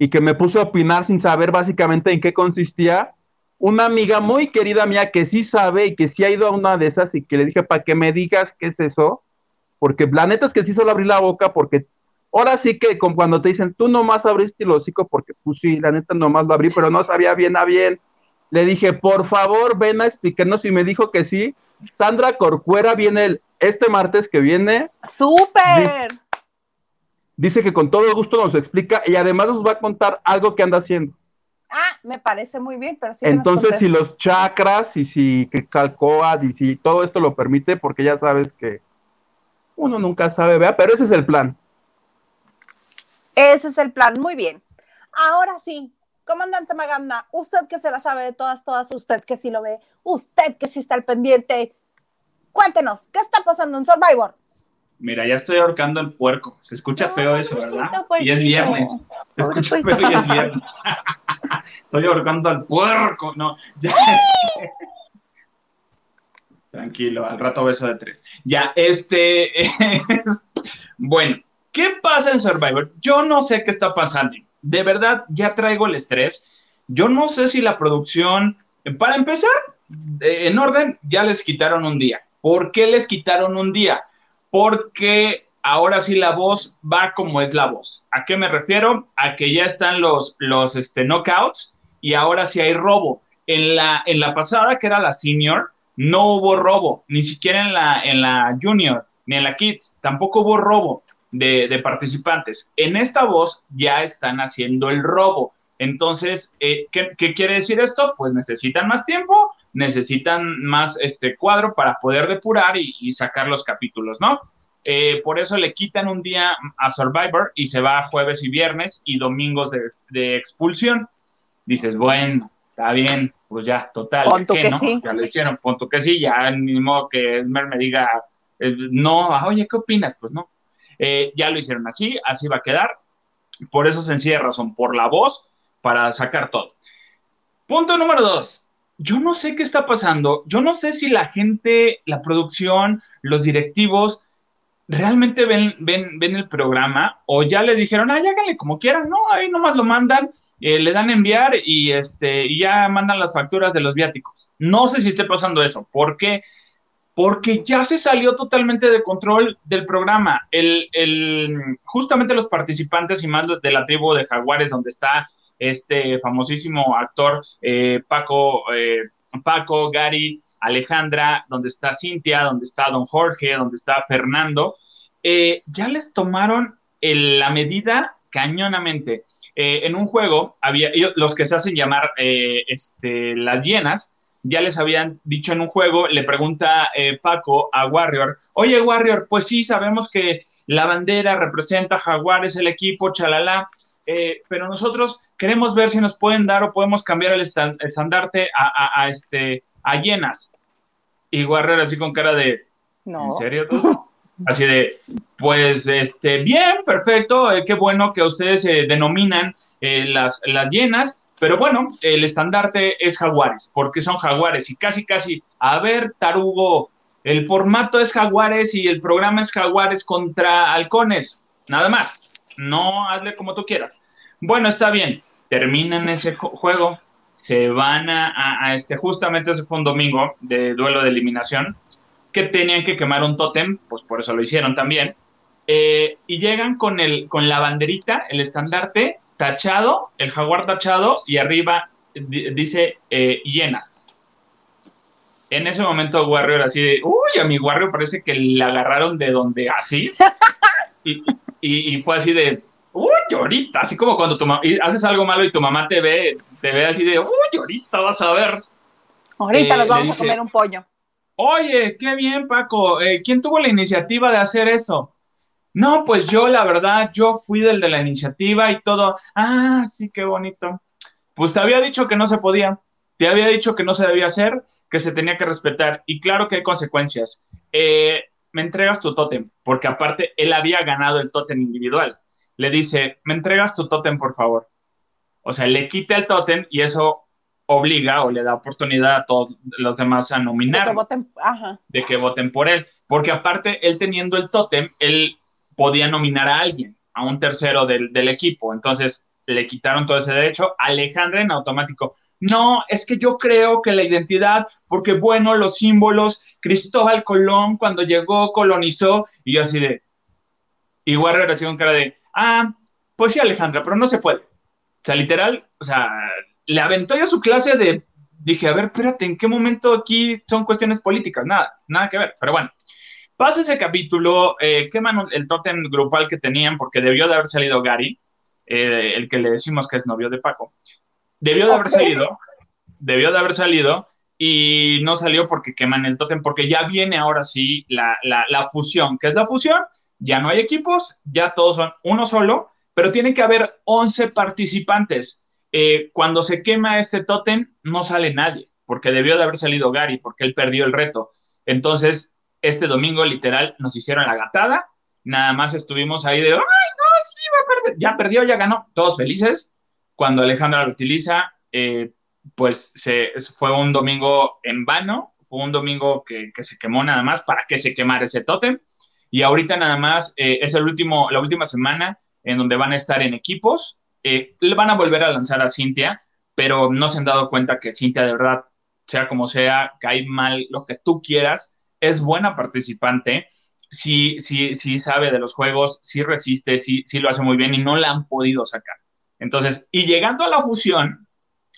Y que me puse a opinar sin saber básicamente en qué consistía. Una amiga muy querida mía que sí sabe y que sí ha ido a una de esas y que le dije para que me digas qué es eso porque la neta es que sí solo abrí la boca porque ahora sí que como cuando te dicen, tú nomás abriste el hocico porque pues sí, la neta nomás lo abrí, pero no sabía bien a bien. Le dije, por favor, ven a explicarnos y me dijo que sí. Sandra Corcuera viene el, este martes que viene. ¡Súper! Dice que con todo gusto nos explica y además nos va a contar algo que anda haciendo. Ah, me parece muy bien, pero sí. Entonces, si los chakras y si Quetzalcoatl y si todo esto lo permite, porque ya sabes que uno nunca sabe, vea, pero ese es el plan. Ese es el plan, muy bien. Ahora sí, comandante Maganda, usted que se la sabe de todas, todas, usted que sí lo ve, usted que sí está al pendiente, cuéntenos, ¿qué está pasando en Survivor? Mira, ya estoy ahorcando el puerco. Se escucha feo eso, ¿verdad? Y es viernes. Se escucha feo y es viernes. estoy ahorcando al puerco. No, ya. Tranquilo, al rato beso de tres. Ya, este, bueno, ¿Qué pasa en Survivor? Yo no sé qué está pasando. De verdad, ya traigo el estrés. Yo no sé si la producción, para empezar, eh, en orden, ya les quitaron un día. ¿Por qué les quitaron un día? Porque ahora sí la voz va como es la voz. ¿A qué me refiero? A que ya están los, los este, knockouts y ahora sí hay robo. En la, en la pasada, que era la senior, no hubo robo, ni siquiera en la, en la junior, ni en la kids, tampoco hubo robo de, participantes. En esta voz ya están haciendo el robo. Entonces, eh, ¿qué, quiere decir esto? Pues necesitan más tiempo, necesitan más este cuadro para poder depurar y, sacar los capítulos, ¿no? Eh, por eso le quitan un día a Survivor y se va jueves y viernes y domingos de, expulsión. Dices, bueno, está bien, pues ya, total. que sí. Ya le dijeron, punto que sí, ya ni modo que Esmer me diga, eh, no, oye, ¿qué opinas? Pues no, eh, ya lo hicieron así, así va a quedar. Por eso sencilla razón, por la voz, para sacar todo. Punto número dos. Yo no sé qué está pasando. Yo no sé si la gente, la producción, los directivos realmente ven, ven, ven el programa o ya les dijeron, ay, háganle como quieran, no, ahí nomás lo mandan, eh, le dan enviar y, este, y ya mandan las facturas de los viáticos. No sé si esté pasando eso, porque porque ya se salió totalmente de control del programa. El, justamente los participantes y más de la tribu de Jaguares, donde está este famosísimo actor eh, Paco, eh, Paco, Gary, Alejandra, donde está Cintia, donde está Don Jorge, donde está Fernando, eh, ya les tomaron la medida cañonamente. en un juego, había los que se hacen llamar este, las llenas, ya les habían dicho en un juego, le pregunta eh, Paco a Warrior, oye Warrior, pues sí, sabemos que la bandera representa Jaguares, el equipo, chalala, eh, pero nosotros queremos ver si nos pueden dar o podemos cambiar el estandarte a, este, a llenas. Y Warrior así con cara de, ¿en serio? Así de, pues, este, bien, perfecto, eh, qué bueno que ustedes se denominan las, las llenas, pero bueno, el estandarte es Jaguares, porque son Jaguares y casi, casi, a ver, Tarugo, el formato es Jaguares y el programa es Jaguares contra Halcones, nada más. No hazle como tú quieras. Bueno, está bien, terminan ese juego, se van a, este, justamente ese fue un domingo de duelo de eliminación, que tenían que quemar un tótem, pues por eso lo hicieron también, eh, y llegan con, el, con la banderita, el estandarte, tachado, el jaguar tachado y arriba dice eh, llenas. En ese momento Warrior así de, uy, a mi Warrior parece que le agarraron de donde así. y, fue así de, uy, ahorita, así como cuando tu haces algo malo y tu mamá te ve, te ve así de, uy, ahorita vas a ver. Ahorita nos eh, vamos a comer un pollo. Oye, qué bien, Paco. Eh, ¿Quién tuvo la iniciativa de hacer eso? No, pues yo, la verdad, yo fui del de la iniciativa y todo. Ah, sí, qué bonito. Pues te había dicho que no se podía. Te había dicho que no se debía hacer, que se tenía que respetar. Y claro que hay consecuencias. Eh, me entregas tu tótem, porque aparte él había ganado el tótem individual. Le dice, me entregas tu tótem, por favor. O sea, le quita el tótem y eso obliga o le da oportunidad a todos los demás a nominar. De que voten, ajá. De que voten por él. Porque aparte, él teniendo el tótem, él podía nominar a alguien, a un tercero del, equipo. Entonces le quitaron todo ese derecho. Alejandra en automático. No, es que yo creo que la identidad, porque bueno, los símbolos, Cristóbal Colón cuando llegó, colonizó, y yo así de, igual relación cara de, ah, pues sí, Alejandra, pero no se puede. O sea, literal, o sea, le aventó ya su clase de, dije, a ver, espérate, ¿en qué momento aquí son cuestiones políticas? Nada, nada que ver, pero bueno. Pasa ese capítulo, eh, queman el tótem grupal que tenían porque debió de haber salido Gary, eh, el que le decimos que es novio de Paco. Debió de haber salido, debió de haber salido y no salió porque queman el tótem, porque ya viene ahora sí la, fusión. ¿Qué es la fusión? Ya no hay equipos, ya todos son uno solo, pero tiene que haber 11 participantes. Eh, cuando se quema este tótem, no sale nadie, porque debió de haber salido Gary, porque él perdió el reto. Entonces, este domingo literal nos hicieron la gatada, nada más estuvimos ahí de, ay, no, sí, va a perder, ya perdió, ya ganó, todos felices. Cuando Alejandra lo utiliza, eh, pues fue un domingo en vano, fue un domingo que, se quemó nada más para que se quemara ese tótem. y ahorita nada más eh, es el último, la última semana en donde van a estar en equipos. Eh, le van a volver a lanzar a Cintia, pero no se han dado cuenta que Cintia de verdad, sea como sea, cae mal, lo que tú quieras, es buena participante, sí, sabe de los juegos, sí resiste, sí, sí lo hace muy bien y no la han podido sacar. Entonces, y llegando a la fusión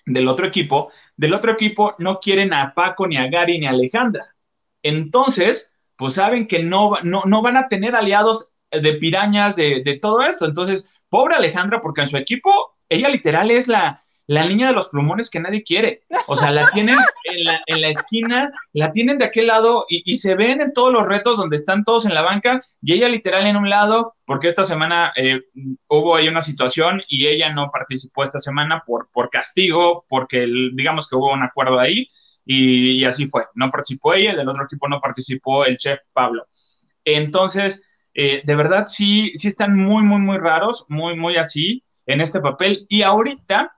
del otro equipo, del otro equipo no quieren a Paco, ni a Gary, ni a Alejandra. Entonces, pues saben que no, no, no van a tener aliados de pirañas, de, de, todo esto. Entonces, pobre Alejandra, porque en su equipo, ella literal es la, la niña de los plumones que nadie quiere. O sea, la tienen en la, en la esquina, la tienen de aquel lado y, y, se ven en todos los retos donde están todos en la banca y ella literal en un lado, porque esta semana eh, hubo ahí una situación y ella no participó esta semana por, por castigo, porque digamos que hubo un acuerdo ahí y, y así fue. No participó ella, del otro equipo no participó el chef Pablo. Entonces, eh, de verdad sí, sí están muy, muy, muy raros, muy, muy así en este papel. Y ahorita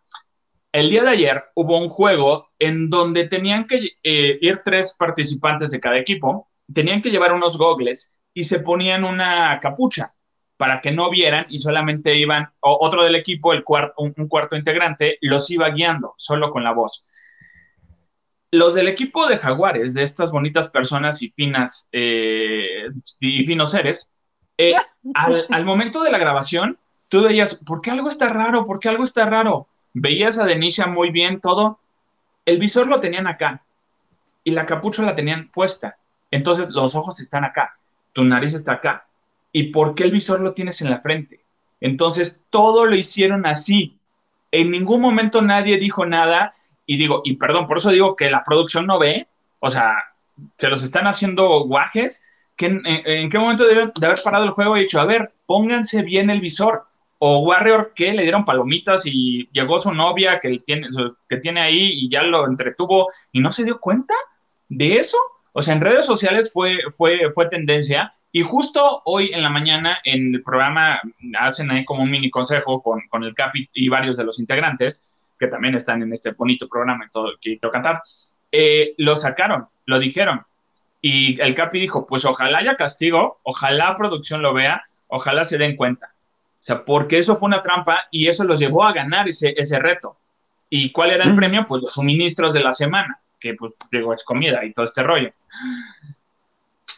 el día de ayer hubo un juego en donde tenían que eh, ir tres participantes de cada equipo, tenían que llevar unos gogles y se ponían una capucha para que no vieran y solamente iban, o otro del equipo, el cuarto, un, un, cuarto integrante, los iba guiando solo con la voz. Los del equipo de jaguares, de estas bonitas personas y finas eh, y finos seres, eh, al, al momento de la grabación, tú veías, ¿por qué algo está raro? ¿Por qué algo está raro? Veías a Denisha muy bien todo, el visor lo tenían acá y la capucha la tenían puesta. Entonces los ojos están acá, tu nariz está acá. ¿Y por qué el visor lo tienes en la frente? Entonces todo lo hicieron así. En ningún momento nadie dijo nada y digo, y perdón, por eso digo que la producción no ve, o sea, se los están haciendo guajes, en, en qué momento deben de haber parado el juego y dicho, a ver, pónganse bien el visor o Warrior que le dieron palomitas y llegó su novia que tiene, que tiene ahí y ya lo entretuvo y no se dio cuenta de eso. O sea, en redes sociales fue, fue, fue tendencia y justo hoy en la mañana en el programa hacen ahí como un mini consejo con, con el Capi y varios de los integrantes que también están en este bonito programa en todo el que cantar, eh, lo sacaron, lo dijeron. Y el Capi dijo, pues ojalá haya castigo, ojalá producción lo vea, ojalá se den cuenta o sea, porque eso fue una trampa y eso los llevó a ganar ese, ese reto. ¿Y cuál era el premio? Pues los suministros de la semana, que pues digo, es comida y todo este rollo.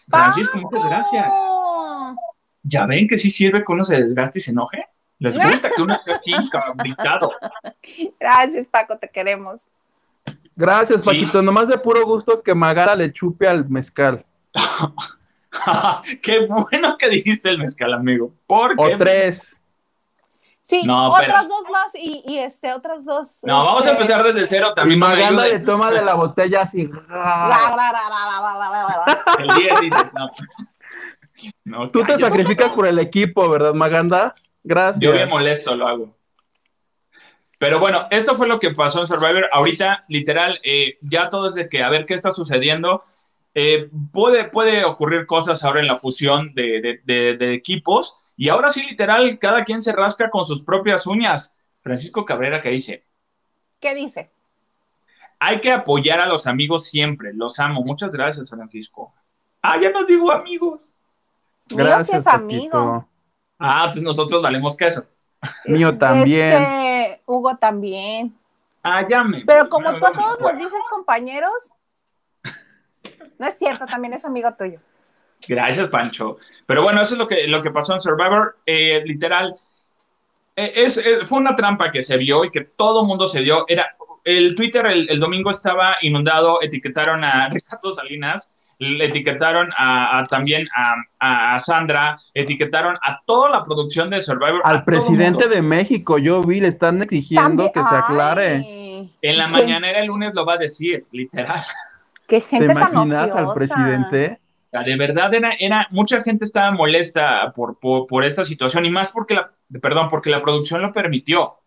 Francisco, muchas gracias. ¿Ya ven que sí sirve que uno se desgaste y se enoje? ¿Les gusta que uno esté aquí gritado? Gracias, Paco, te queremos. Gracias, Paquito. Sí. Nomás de puro gusto que Magara le chupe al mezcal. Qué bueno que dijiste el mezcal, amigo. ¿Por qué? O tres. Sí, no, otras pero... dos más y, y, este, otras dos. No, este... vamos a empezar desde cero también. Y Maganda le toma de la botella así. el 10 dices, no. no. Tú te sacrificas por el equipo, ¿verdad, Maganda? Gracias. Yo me molesto, lo hago. Pero bueno, esto fue lo que pasó en Survivor. Ahorita, literal, eh, ya todo es de que a ver qué está sucediendo. Eh, puede, puede ocurrir cosas ahora en la fusión de, de, de, de equipos y ahora sí, literal, cada quien se rasca con sus propias uñas. Francisco Cabrera, ¿qué dice? ¿Qué dice? Hay que apoyar a los amigos siempre. Los amo. Muchas gracias, Francisco. Ah, ya nos digo amigos. Gracias, amigo. Ah, pues nosotros valemos queso. Mío también. Este, Hugo también. Ah, ya me. Pero como tú a todos nos dices compañeros, no es cierto, también es amigo tuyo. Gracias, Pancho. Pero bueno, eso es lo que, lo que pasó en Survivor. Eh, literal, es, es, fue una trampa que se vio y que todo el mundo se dio. Era, el Twitter el, el, domingo estaba inundado, etiquetaron a Ricardo Salinas, le etiquetaron a, a también a, a, Sandra, etiquetaron a toda la producción de Survivor. Al presidente de México, yo vi, le están exigiendo ¿También? que se aclare. En la mañanera el lunes lo va a decir, literal. ¿Qué gente ¿Te imaginas tan al presidente? de verdad era, era, mucha gente estaba molesta por, por, por, esta situación y más porque la, perdón, porque la producción lo permitió.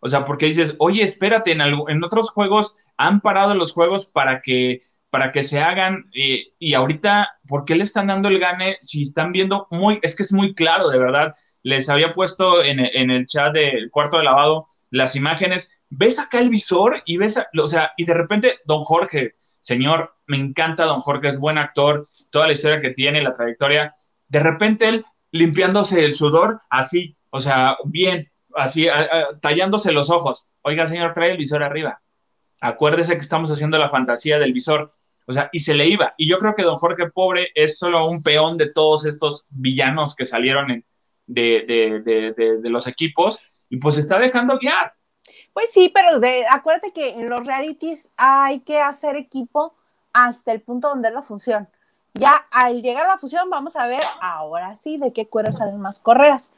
O sea, porque dices, oye, espérate, en, algo, en otros juegos han parado los juegos para que, para que se hagan eh, y ahorita, ¿por qué le están dando el gane si están viendo muy, es que es muy claro, de verdad, les había puesto en, en el chat del cuarto de lavado las imágenes, ves acá el visor y ves, a, o sea, y de repente, don Jorge, señor, me encanta don Jorge, es buen actor, toda la historia que tiene, la trayectoria, de repente él limpiándose el sudor, así, o sea, bien, así, tallándose los ojos. Oiga, señor, trae el visor arriba. Acuérdese que estamos haciendo la fantasía del visor. O sea, y se le iba. Y yo creo que don Jorge Pobre es solo un peón de todos estos villanos que salieron de, los equipos y pues está dejando guiar. Pues sí, pero de, acuérdate que en los realities hay que hacer equipo hasta el punto donde es la función. Ya al llegar a la fusión vamos a ver ahora sí de qué cuero salen más correas.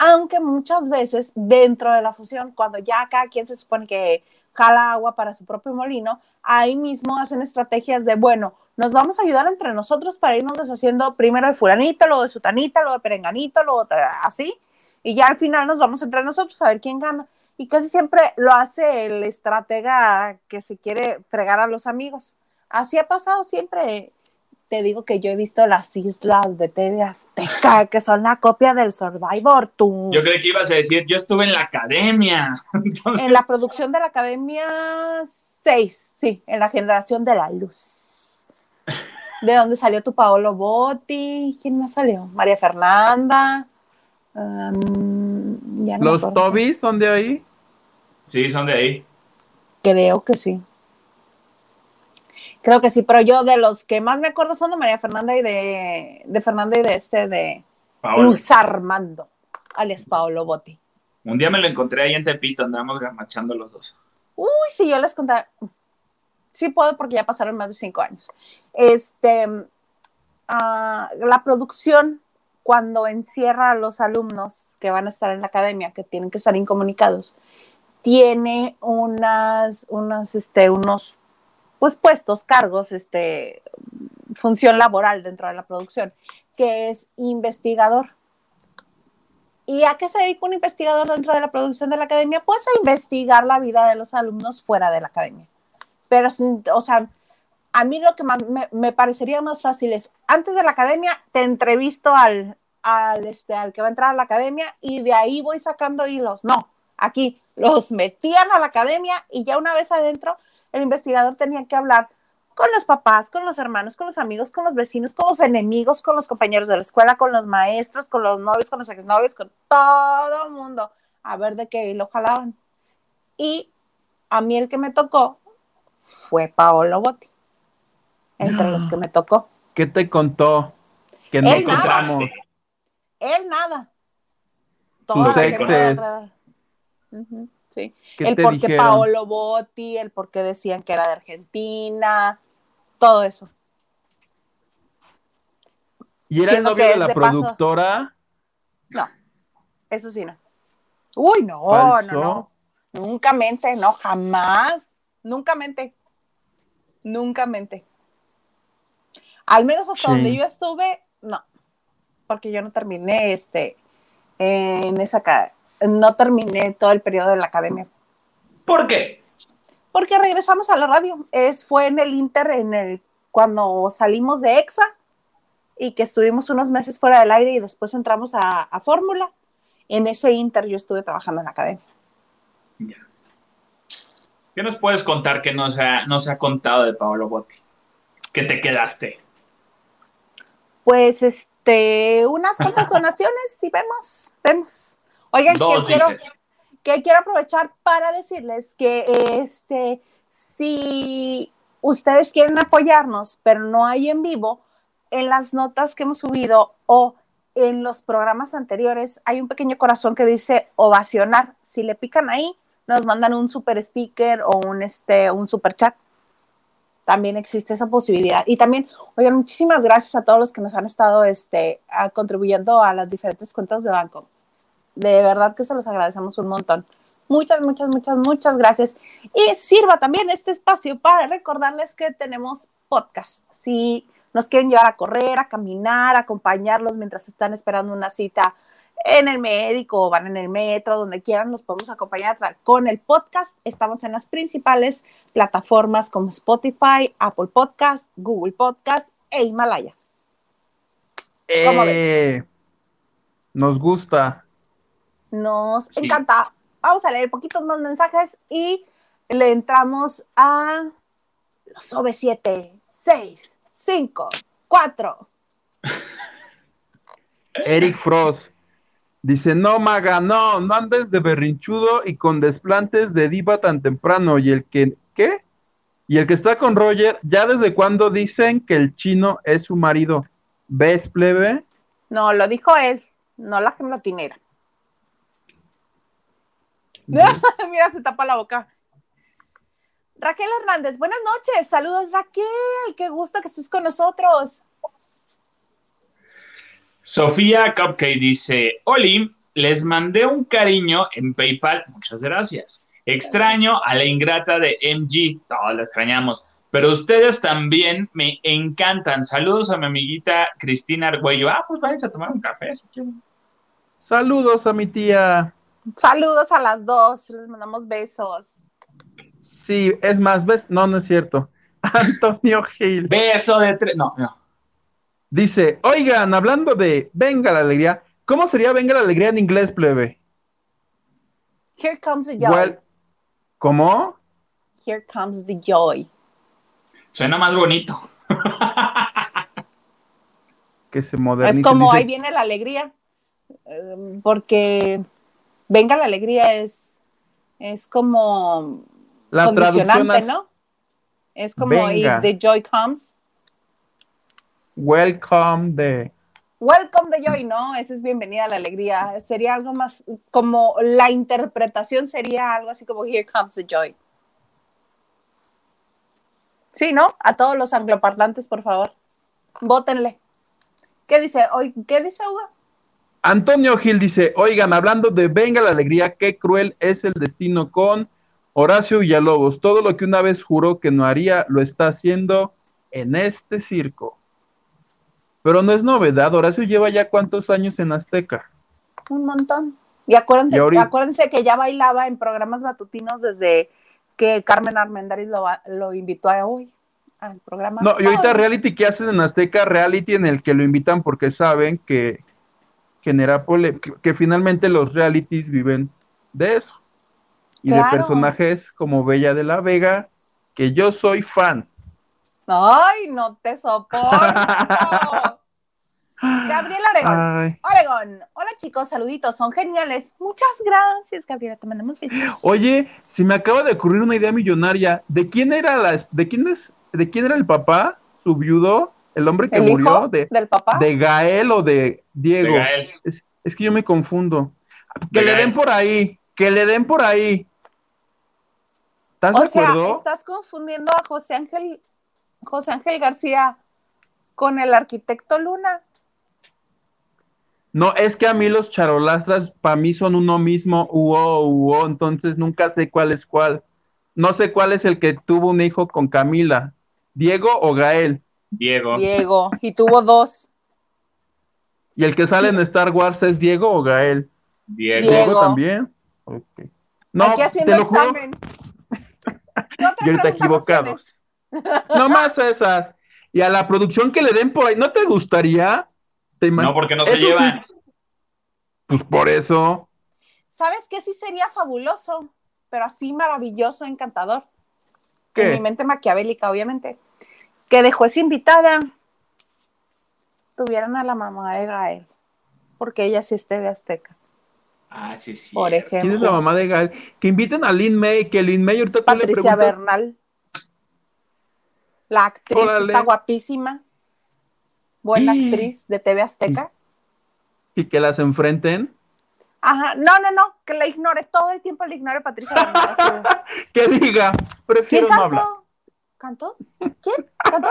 Aunque muchas veces dentro de la fusión, cuando ya cada quien se supone que jala agua para su propio molino, ahí mismo hacen estrategias de, bueno, nos vamos a ayudar entre nosotros para irnos deshaciendo primero de fulanito, luego de sutanita, luego de perenganito, luego así, y ya al final nos vamos entre nosotros a ver quién gana. Y casi siempre lo hace el estratega que se quiere fregar a los amigos. Así ha pasado siempre te digo que yo he visto las islas de TV Azteca, que son la copia del Survivor. Tú. Yo creí que ibas a decir, yo estuve en la academia. En la producción de la academia 6, sí, en la generación de la luz. ¿De dónde salió tu Paolo Botti? ¿Quién más salió? María Fernanda. ¿Los Toby son de ahí? Sí, son de ahí. Creo que sí. Creo que sí, pero yo de los que más me acuerdo son de María Fernanda y de, de Fernanda y de este de Luis Armando, alias Paolo Botti. Un día me lo encontré ahí en Tepito, andábamos gamachando los dos. Uy, sí, yo les conté. Sí puedo porque ya pasaron más de cinco años. Este, ah, la producción, cuando encierra a los alumnos que van a estar en la academia, que tienen que estar incomunicados, tiene unas, unas, este, unos pues puestos, cargos, este, función laboral dentro de la producción, que es investigador. ¿Y a qué se dedica un investigador dentro de la producción de la academia? Pues a investigar la vida de los alumnos fuera de la academia. Pero, o sea, a mí lo que más me, parecería más fácil es, antes de la academia, te entrevisto al, al, este, al que va a entrar a la academia y de ahí voy sacando hilos. No, aquí los metían a la academia y ya una vez adentro el investigador tenía que hablar con los papás, con los hermanos, con los amigos, con los vecinos, con los enemigos, con los compañeros de la escuela, con los maestros, con los novios, con los exnovios, con todo el mundo, a ver de qué lo jalaban. Y a mí el que me tocó fue Paolo Botti, entre los que me tocó. ¿Qué te contó? Que no encontramos. Él nada. Tus exes. Sí. El por qué Paolo Botti, el por qué decían que era de Argentina, todo eso. ¿Y era el novio de la productora? No, eso sí no. Uy, no, no, no. Nunca mente, no, jamás. Nunca mente. Nunca mente. Al menos hasta donde yo estuve, no. Porque yo no terminé este en esa no terminé todo el periodo de la academia. ¿Por qué? Porque regresamos a la radio. Es, fue en el Inter, en el, cuando salimos de EXA y que estuvimos unos meses fuera del aire y después entramos a, Fórmula. En ese Inter yo estuve trabajando en la academia. ¿Qué nos puedes contar que no se ha, no se ha contado de Paolo Botti? ¿Qué te quedaste? Pues este, unas cuantas donaciones y vemos, vemos. Oigan, que quiero, que quiero aprovechar para decirles que este, si ustedes quieren apoyarnos, pero no hay en vivo, en las notas que hemos subido o en los programas anteriores hay un pequeño corazón que dice ovacionar. Si le pican ahí, nos mandan un super sticker o un, este, un super chat. También existe esa posibilidad. Y también, oigan, muchísimas gracias a todos los que nos han estado este, contribuyendo a las diferentes cuentas de banco. De verdad que se los agradecemos un montón. Muchas, muchas, muchas, muchas gracias. Y sirva también este espacio para recordarles que tenemos podcast. Si nos quieren llevar a correr, a caminar, a acompañarlos mientras están esperando una cita en el médico o van en el metro, donde quieran, nos podemos acompañar con el podcast. Estamos en las principales plataformas como Spotify, Apple Podcast, Google Podcast e Himalaya. Eh, nos gusta. Nos encanta. Vamos a leer poquitos más mensajes y le entramos a los OV7, 6, 5, 4. Eric Frost. Dice, no, maga, no, no andes de berrinchudo y con desplantes de diva tan temprano. Y el que, ¿qué? Y el que está con Roger, ¿ya desde cuándo dicen que el chino es su marido? ¿Ves, plebe? No, lo dijo él, no la gelatinera. Mira, se tapa la boca. Raquel Hernández, buenas noches. Saludos, Raquel. Qué gusto que estés con nosotros. Sofía Cupcake dice: Oli, les mandé un cariño en PayPal. Muchas gracias. Extraño a la ingrata de MG. Todos la extrañamos. Pero ustedes también me encantan. Saludos a mi amiguita Cristina Argüello. Ah, pues váyanse a tomar un café. Saludos a mi tía. Saludos a las dos. Les mandamos besos. Sí, es más, ¿ves? No, no es cierto. Antonio Gil. Beso de tres. No, no. Dice, oigan, hablando de Venga la Alegría, ¿cómo sería Venga la Alegría en inglés, plebe? Here comes the joy. ¿Cómo? Here comes the joy. Suena más bonito. que se modernice. Es como ahí viene la alegría. Em, porque Venga la Alegría es, es como la condicionante, ¿no? Es como The Joy Comes. Welcome the. Welcome the Joy, ¿no? Esa es bienvenida a la alegría. Sería algo más, como la interpretación sería algo así como Here comes the joy. Sí, ¿no? A todos los angloparlantes, por favor. Vótenle. ¿Qué dice? Hoy, ¿Qué dice Hugo? Antonio Gil dice, oigan, hablando de venga la alegría, qué cruel es el destino con Horacio Villalobos, todo lo que una vez juró que no haría, lo está haciendo en este circo. Pero no es novedad, Horacio lleva ya cuántos años en Azteca. Un montón. Y acuérdense, que ya bailaba en programas matutinos desde que Carmen Armendáriz lo, invitó a hoy al programa. No, y ahorita reality que hacen en Azteca, reality en el que lo invitan porque saben que genera que finalmente los realities viven de eso y de personajes como Bella de la Vega, que yo soy fan. Ay, no te soporto. Gabriel Oregón. Oregón. Hola chicos, saluditos, son geniales. Muchas gracias, Gabriela, te mandamos besos. Oye, si me acaba de ocurrir una idea millonaria, ¿de quién era la de quién es de quién era el papá, su viudo, el hombre que murió de del papá? De Gael o de Diego. Es, es, que yo me confundo. Que le den por ahí, que le den por ahí. ¿Estás o sea, estás confundiendo a José Ángel, José Ángel García con el arquitecto Luna. No, es que a mí los charolastras para mí son uno mismo, uo, uo, entonces nunca sé cuál es cuál. No sé cuál es el que tuvo un hijo con Camila, Diego o Gael. Diego. Diego, y tuvo dos. ¿Y el que sale en Star Wars es Diego o Gael? Diego. Diego también. No, Aquí haciendo examen. y ahorita equivocados. No más esas. Y a la producción que le den por ahí, ¿no te gustaría? no, porque no se lleva. Pues por eso. ¿Sabes qué sí sería fabuloso? Pero así maravilloso, encantador. En mi mente maquiavélica, obviamente. Que de juez invitada tuvieran a la mamá de Gael. Porque ella sí es TV Azteca. Ah, sí, sí. Por ejemplo. ¿Quién es la mamá de Gael? Que inviten a Lynn May, que Lynn May ahorita Patricia Bernal. La actriz está guapísima. Buena actriz de TV Azteca. Y, que las enfrenten. Ajá, no, no, no, que la ignore, todo el tiempo la ignore Patricia Bernal. que diga, prefiero ¿Quién cantó? ¿Cantó? ¿Quién? ¿Cantó?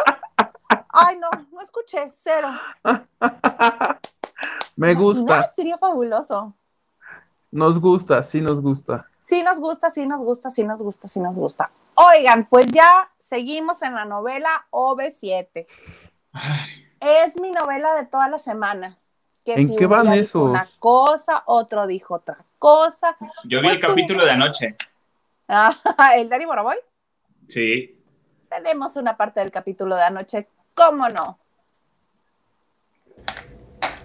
Ay, no, no escuché, cero. Me gusta. Sería fabuloso. Nos gusta, sí nos gusta. Sí nos gusta, sí nos gusta, sí nos gusta, sí nos gusta. Oigan, pues ya seguimos en la novela OV7. Es mi novela de toda la semana. Que ¿En qué van esos? Una cosa, otro dijo otra cosa. Yo vi el pues capítulo de anoche. Ah, ¿El Dani Boroboy? Sí. Tenemos una parte del capítulo de anoche, ¿cómo no?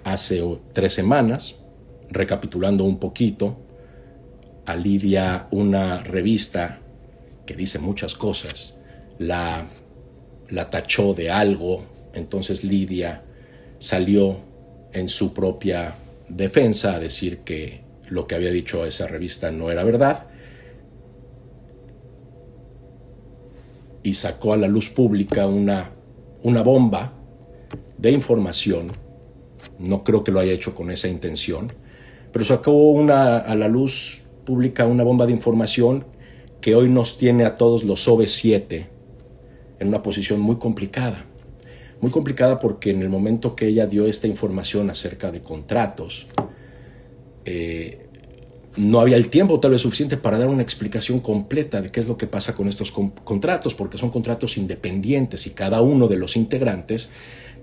Hace tres semanas recapitulando un poquito, a Lidia una revista que dice muchas cosas, la, la tachó de algo, entonces Lidia salió en su propia defensa a decir que lo que había dicho esa revista no era verdad y sacó a la luz pública una, una bomba de información. No creo que lo haya hecho con esa intención, pero sacó una, a la luz pública una bomba de información que hoy nos tiene a todos los OV7 en una posición muy complicada. Muy complicada porque en el momento que ella dio esta información acerca de contratos, eh, no había el tiempo tal vez suficiente para dar una explicación completa de qué es lo que pasa con estos contratos, porque son contratos independientes y cada uno de los integrantes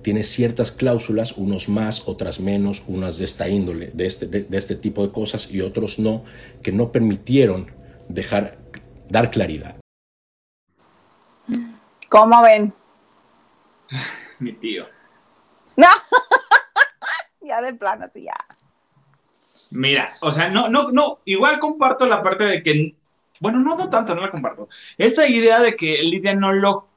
tiene ciertas cláusulas, unos más, otras menos, unas de esta índole, de este, de, este tipo de cosas y otros no, que no permitieron dejar, dar claridad. ¿Cómo ven? Mi tío. No, ya de plano, sí, ya. Mira, o sea, no, no, no, igual comparto la parte de que, bueno, no, tanto, no la comparto. Esta idea de que Lidia no lo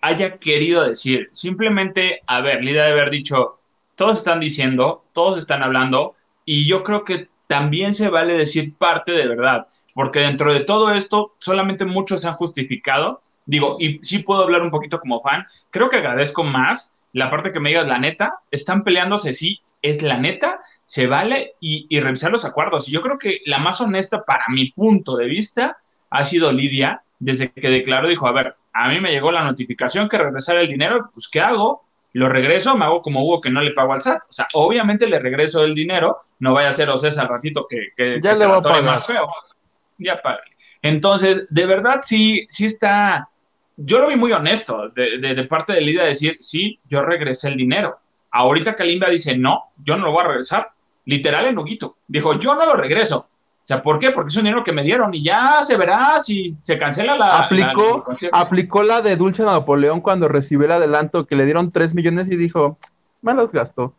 haya querido decir, simplemente, a ver, Lidia debe haber dicho, todos están diciendo, todos están hablando, y yo creo que también se vale decir parte de verdad, porque dentro de todo esto, solamente muchos se han justificado. Digo, y sí puedo hablar un poquito como fan, creo que agradezco más la parte que me digas, la neta, están peleándose, sí, es la neta, se vale y, revisar los acuerdos. Y yo creo que la más honesta para mi punto de vista ha sido Lidia, desde que declaró, dijo, a ver, a mí me llegó la notificación que regresara el dinero, pues ¿qué hago? Lo regreso, me hago como Hugo que no le pago al SAT. O sea, obviamente le regreso el dinero, no vaya a ser Ocesa al ratito que, ya le va a pagar. Ya pague. Entonces, de verdad sí, sí está, yo lo vi muy honesto de, de parte de Lidia decir, sí, yo regresé el dinero. Ahorita Kalimba dice, no, yo no lo voy a regresar, literal en Huguito. Dijo, yo no lo regreso. O sea, ¿por qué? Porque es un dinero que me dieron y ya se verá si se cancela la. Aplicó la, aplicó la de Dulce Napoleón cuando recibió el adelanto que le dieron 3 millones y dijo, me los gastó.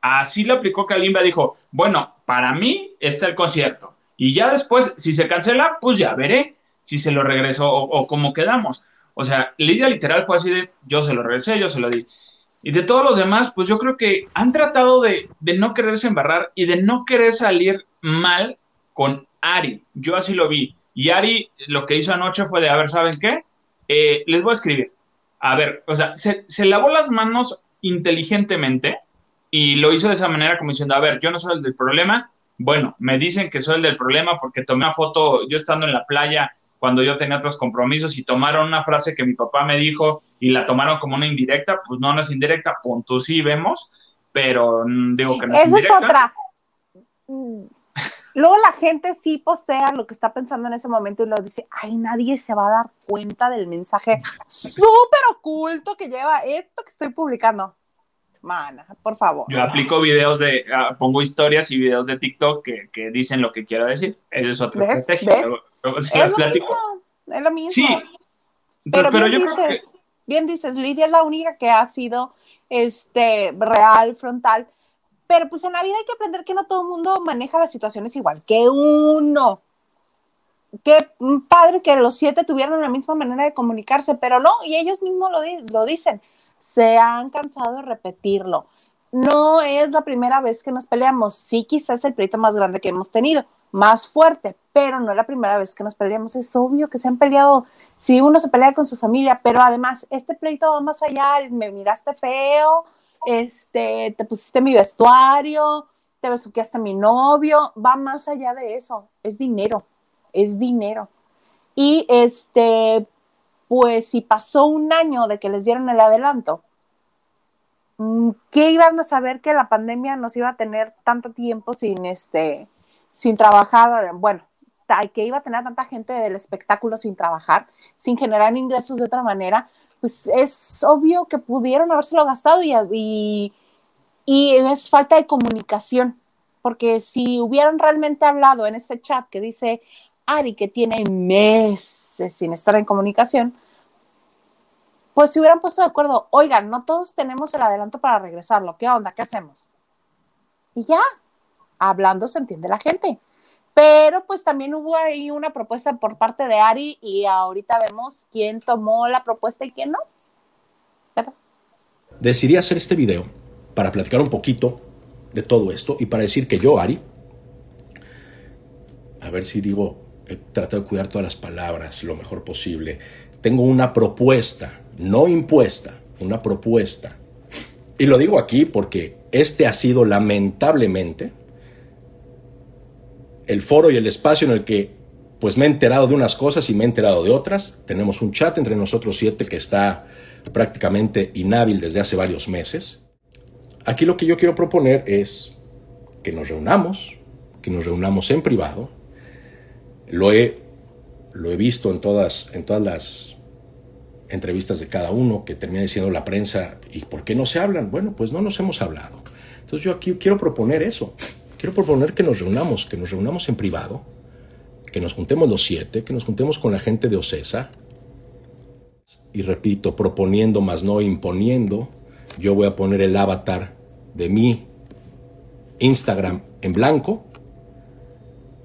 Así lo aplicó Kalimba, dijo, bueno, para mí está el concierto. Y ya después, si se cancela, pues ya veré si se lo regreso o, o cómo quedamos. O sea, Lidia literal fue así de, yo se lo regresé, yo se lo di. Y de todos los demás, pues yo creo que han tratado de, no quererse embarrar y de no querer salir mal con Ari. Yo así lo vi. Y Ari lo que hizo anoche fue de, a ver, ¿saben qué? Eh, les voy a escribir. A ver, o sea, se, se, lavó las manos inteligentemente y lo hizo de esa manera como diciendo, a ver, yo no soy el del problema. Bueno, me dicen que soy el del problema porque tomé una foto yo estando en la playa cuando yo tenía otros compromisos y tomaron una frase que mi papá me dijo y la tomaron como una indirecta, pues no, no es indirecta, punto sí vemos, pero mm, digo que no es Esa es otra. Luego la gente sí postea lo que está pensando en ese momento y lo dice, ay, nadie se va a dar cuenta del mensaje súper oculto que lleva esto que estoy publicando. Mana, por favor. Yo aplico videos de, ah, pongo historias y videos de TikTok que, dicen lo que quiero decir. Esa es otra estrategia es, lo mismo, es lo mismo. Sí, pero, bien dices, bien dices, Lidia es la única que ha sido este real, frontal. Pero pues en la vida hay que aprender que no todo el mundo maneja las situaciones igual que uno. Qué padre que los siete tuvieran la misma manera de comunicarse, pero no, y ellos mismos lo, lo dicen, se han cansado de repetirlo. No es la primera vez que nos peleamos, sí quizás es el pleito más grande que hemos tenido, más fuerte, pero no es la primera vez que nos peleamos. Es obvio que se han peleado, si uno se pelea con su familia, pero además este pleito va más allá, me miraste feo, este, te pusiste mi vestuario, te besuqueaste a mi novio, va más allá de eso, es dinero, es dinero. Y este, pues si pasó un año de que les dieron el adelanto, mm, ¿qué iban a saber que la pandemia nos iba a tener tanto tiempo sin este, sin trabajar, bueno, que iba a tener tanta gente del espectáculo sin trabajar, sin generar ingresos de otra manera, pues es obvio que pudieron habérselo gastado y, y, es falta de comunicación, porque si hubieran realmente hablado en ese chat que dice Ari que tiene meses sin estar en comunicación, pues si hubieran puesto de acuerdo, oigan, no todos tenemos el adelanto para regresarlo, ¿qué onda? ¿Qué hacemos? Y ya, hablando se entiende la gente. Pero pues también hubo ahí una propuesta por parte de Ari y ahorita vemos quién tomó la propuesta y quién no. Decidí hacer este video para platicar un poquito de todo esto y para decir que yo, Ari, a ver si digo, he tratado de cuidar todas las palabras lo mejor posible, tengo una propuesta, no impuesta, una propuesta. Y lo digo aquí porque este ha sido lamentablemente el foro y el espacio en el que pues me he enterado de unas cosas y me he enterado de otras. Tenemos un chat entre nosotros siete que está prácticamente inhábil desde hace varios meses. Aquí lo que yo quiero proponer es que nos reunamos, que nos reunamos en privado. Lo he, lo he visto en todas, en todas las entrevistas de cada uno que termina diciendo la prensa, ¿y por qué no se hablan? Bueno, pues no nos hemos hablado. Entonces yo aquí quiero proponer eso. Quiero proponer que nos reunamos, que nos reunamos en privado, que nos juntemos los siete, que nos juntemos con la gente de OCESA. Y repito, proponiendo más no imponiendo, yo voy a poner el avatar de mi Instagram en blanco,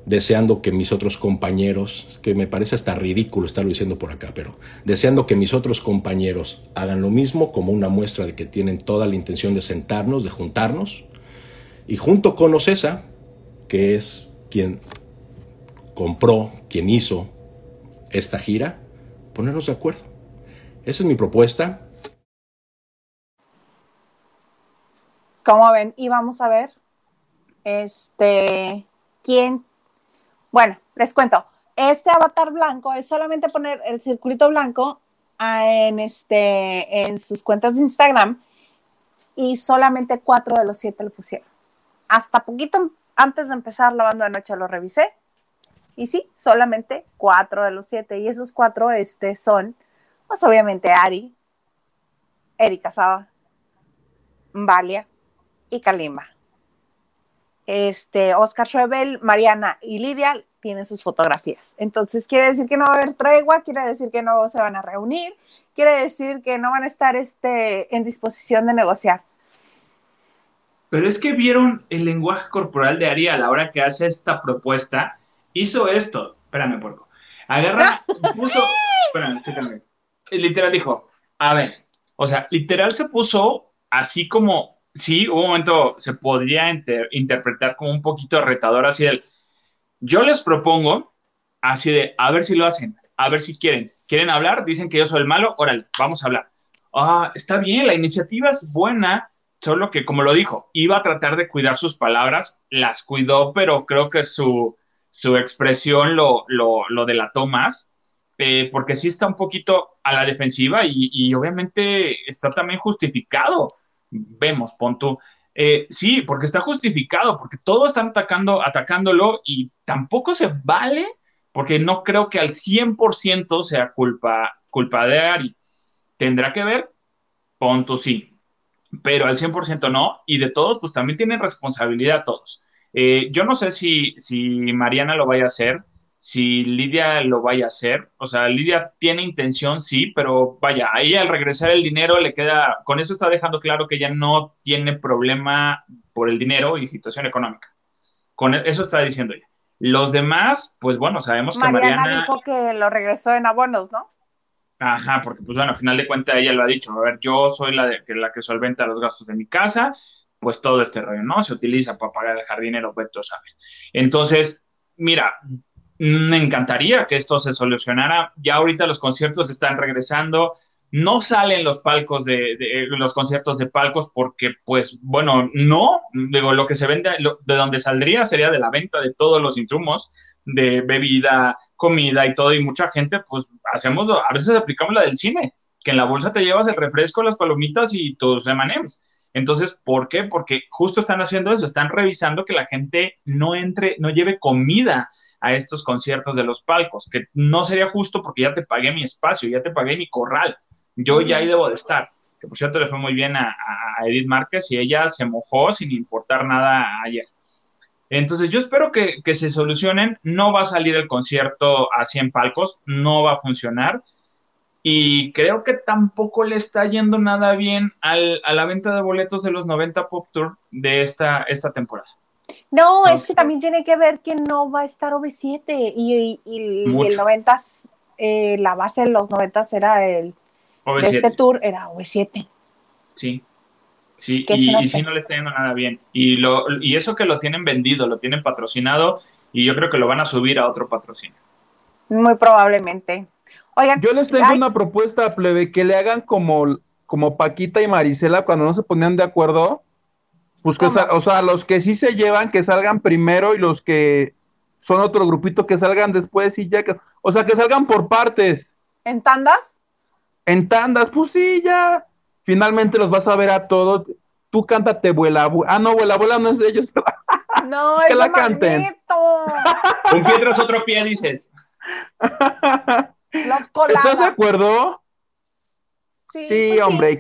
deseando que mis otros compañeros, que me parece hasta ridículo estarlo diciendo por acá, pero deseando que mis otros compañeros hagan lo mismo como una muestra de que tienen toda la intención de sentarnos, de juntarnos, y junto con Ocesa, que es quien compró, quien hizo esta gira, ponernos de acuerdo. Esa es mi propuesta. ¿Cómo ven? Y vamos a ver, este, quién, bueno, les cuento, este avatar blanco es solamente poner el circulito blanco en, este, en sus cuentas de Instagram y solamente cuatro de los siete lo pusieron. Hasta poquito antes de empezar la banda de noche lo revisé y sí, solamente cuatro de los siete y esos cuatro este, son, pues obviamente Ari, Erika Saba, Valia, y Kalima. Este, Oscar Schwebel, Mariana y Lidia tienen sus fotografías. Entonces, quiere decir que no va a haber tregua, quiere decir que no se van a reunir, quiere decir que no van a estar este, en disposición de negociar. Pero es que vieron el lenguaje corporal de Ari a la hora que hace esta propuesta. Hizo esto. Espérame, porco. Agarra, puso. espérame, espérame. Literal dijo: A ver, o sea, literal se puso así como sí, un momento se podría interpretar como un poquito retador, así del, yo les propongo, así de, a ver si lo hacen, a ver si quieren, quieren hablar, dicen que yo soy el malo, órale, vamos a hablar. Ah, está bien, la iniciativa es buena, solo que como lo dijo, iba a tratar de cuidar sus palabras, las cuidó, pero creo que su, su expresión lo, lo, lo delató más. Eh, porque sí está un poquito a la defensiva y, y obviamente está también justificado vemos, pon tú. Eh, sí, porque está justificado, porque todos están atacando, atacándolo y tampoco se vale, porque no creo que al 100% sea culpa, culpa de Ari. Tendrá que ver, punto sí, pero al 100% no, y de todos, pues también tienen responsabilidad todos. Eh, yo no sé si, si Mariana lo vaya a hacer, si Lidia lo vaya a hacer. O sea, Lidia tiene intención, sí, pero vaya, ahí al regresar el dinero le queda, con eso está dejando claro que ella no tiene problema por el dinero y situación económica. Con eso está diciendo ella. Los demás, pues bueno, sabemos que Mariana... dijo que lo regresó en abonos, ¿no? Ajá, porque pues bueno, al final de cuentas ella lo ha dicho, a ver, yo soy la, que, la que solventa los gastos de mi casa, pues todo este rollo, ¿no? Se utiliza para pagar el jardinero, tú sabes. Entonces, mira, me encantaría que esto se solucionara. Ya ahorita los conciertos están regresando. No salen los palcos de, los conciertos de palcos porque, pues, bueno, no, digo, lo que se vende, de donde saldría sería de la venta de todos los insumos, de bebida, comida y todo, y mucha gente, pues, hacemos, a veces aplicamos la del cine, que en la bolsa te llevas el refresco, las palomitas y tus M&M's. Entonces, ¿por qué? Porque justo están haciendo eso, están revisando que la gente no entre, no lleve comida a estos conciertos de los palcos, que no sería justo porque ya te pagué mi espacio, ya te pagué mi corral, yo ya ahí debo de estar. Que por cierto le fue muy bien a, Edith Márquez y ella se mojó sin importar nada ayer. Entonces yo espero que, que, se solucionen, no va a salir el concierto a 100 palcos, no va a funcionar y creo que tampoco le está yendo nada bien al, a la venta de boletos de los 90 Pop Tour de esta, esta temporada. No, es que también tiene que ver que no va a estar OV7 y, el 90, eh, la base de los 90 era el, de este tour era OV7. Sí. Sí, y, y sí no le está yendo nada bien. Y, lo, y eso que lo tienen vendido, lo tienen patrocinado, y yo creo que lo van a subir a otro patrocinio. Muy probablemente. Oigan, yo les tengo una propuesta, plebe, que le hagan como, como Paquita y Marisela cuando no se ponían de acuerdo. Pues que, o sea, los que sí se llevan, que salgan primero y los que son otro grupito que salgan después y ya que, o sea, que salgan por partes. ¿En tandas? En tandas, pues sí, ya. Finalmente los vas a ver a todos. Tú cántate, abuela, abuela. Ah, no, abuela, abuela no es de ellos. No, es que la canten. Un pie tras otro pie, dices. ¿Estás de acuerdo? Sí, sí pues hombre.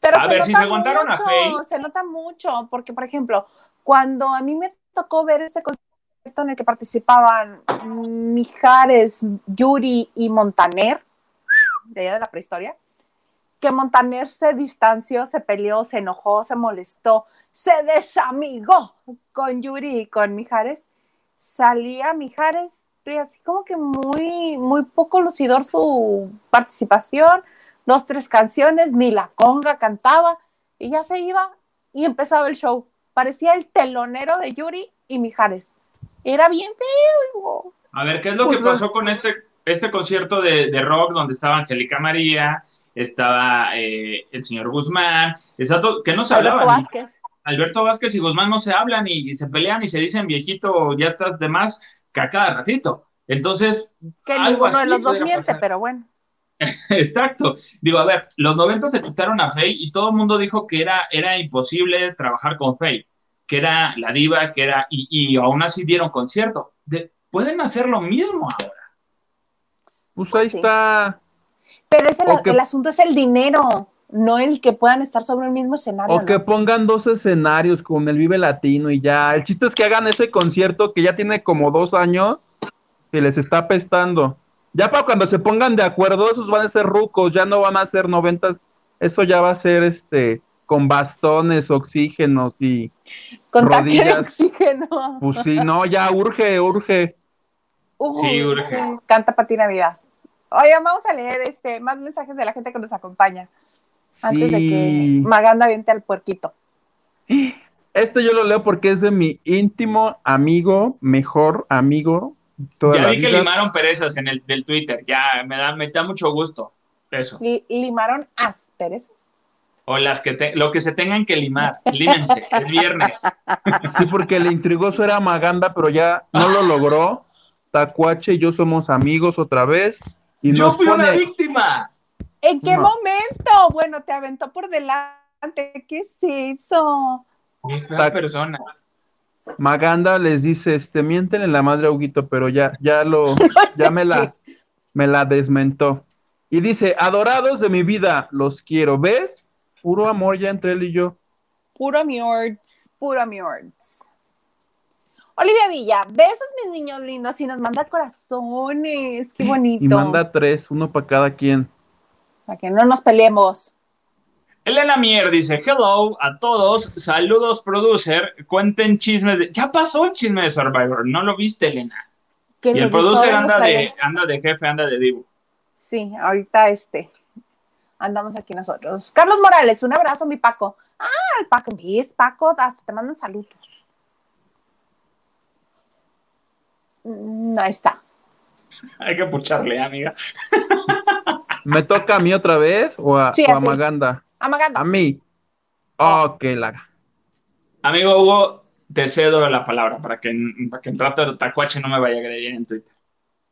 Pero a ver, si se aguantaron mucho, a Se nota mucho, porque, por ejemplo, cuando a mí me tocó ver este concierto en el que participaban Mijares, Yuri y Montaner, de allá de la prehistoria, que Montaner se distanció, se peleó, se enojó, se molestó, se desamigó con Yuri y con Mijares, salía Mijares así como que muy, muy poco lucidor su participación, dos, tres canciones, ni la conga cantaba, y ya se iba y empezaba el show. Parecía el telonero de Yuri y Mijares. Era bien feo. A ver, ¿qué es lo que pues, pasó con este, este concierto de, rock donde estaba Angélica María, estaba eh, el señor Guzmán, exacto, que no se Alberto Vázquez. Alberto Vázquez y Guzmán no se hablan y, se pelean y se dicen viejito, ya estás de más, que a cada ratito. Entonces, que ninguno de los dos miente, pero bueno. Exacto. Digo, a ver, los 90 se chutaron a Faye y todo el mundo dijo que era, era imposible trabajar con Faye, que era la diva, que era, y, y aún así dieron concierto. pueden hacer lo mismo ahora. Pues, ahí pues está. Pero el, asunto es el dinero, no el que puedan estar sobre el mismo escenario. O que pongan dos escenarios con el Vive Latino y ya. El chiste es que hagan ese concierto que ya tiene como dos años que les está apestando. Ya para cuando se pongan de acuerdo, esos van a ser rucos, ya no van a ser noventas, eso ya va a ser este con bastones, oxígenos y con rodillas. oxígeno. Pues sí, no, ya urge, urge. sí, urge. Canta para ti Navidad. Oye, vamos a leer este más mensajes de la gente que nos acompaña. Antes de que Maganda viente al puerquito. Este yo lo leo porque es de mi íntimo amigo, mejor amigo, ya vi que limaron perezas en el del Twitter, ya me da, me da mucho gusto eso. ¿Limaron asperezas? O las que lo que se tengan que limar, límense, el viernes. Sí, porque el intrigoso era Maganda, pero ya no lo logró. Tacuache y yo somos amigos otra vez. Y yo fui una víctima. ¿En qué momento? Bueno, te aventó por delante. ¿Qué es eso? Qué persona. Maganda les dice, este, mienten en la madre a Huguito, pero ya, ya lo, ya me la, me la desmentó. Y dice, adorados de mi vida, los quiero, ¿ves? Puro amor ya entre él y yo. Puro amorts, puro amorts. Olivia Villa, besos mis niños lindos y nos manda corazones, qué bonito. Y manda tres, uno para cada quien. Para que no nos peleemos. Elena Mier dice, hello a todos, saludos producer, cuenten chismes de... Ya pasó el chisme de Survivor, ¿no lo viste, Elena? Y el producer anda de, anda de jefe, anda de divo. Sí, ahorita este, andamos aquí nosotros. Carlos Morales, un abrazo, mi Paco. Ah, el Paco, ¿ves, Paco? Hasta te mandan saludos. Mm, ahí está. Hay que pucharle, amiga. ¿Me toca a mí otra vez o a, o a Maganda? A mí. Ok, la. Amigo Hugo, te cedo la palabra para que, para que en rato el tacuache no me vaya a agredir en Twitter.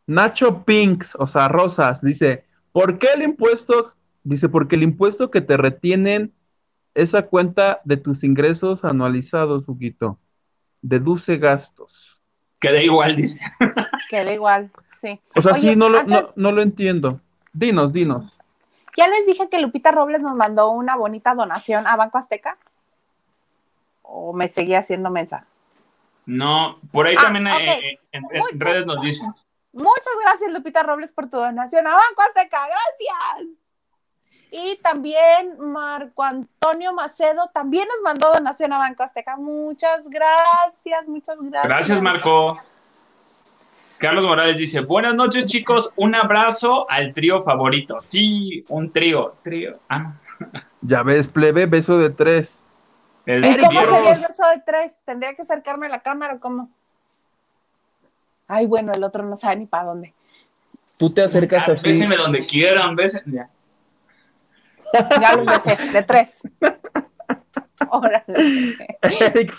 Nacho Pinks, o sea, Rosas, dice, ¿por qué el impuesto? Dice, porque el impuesto que te retienen esa cuenta de tus ingresos anualizados, Huguito. Deduce gastos. Queda igual, dice. Queda igual, sí. O sea, sí, no lo, no lo entiendo. Dinos, dinos. Ya les dije que Lupita Robles nos mandó una bonita donación a Banco Azteca. ¿O me seguía haciendo mensa? No, por ahí ah, también eh, eh, en, redes nos dicen. Muchas gracias, Lupita Robles, por tu donación a Banco Azteca. Gracias. Y también Marco Antonio Macedo también nos mandó donación a Banco Azteca. Muchas gracias, muchas gracias. Gracias, Marco. Carlos Morales dice, buenas noches chicos, un abrazo al trío favorito. Sí, un trío, trío. Ah, Ya ves, plebe, beso de tres. ¿Y cómo sería el beso de tres? ¿Tendría que acercarme a la cámara o cómo? Ay, bueno, el otro no sabe ni para dónde. Tú te acercas ah, así. Béseme donde quieran, bésenme. Ya. los besé, de tres. Órale. Eric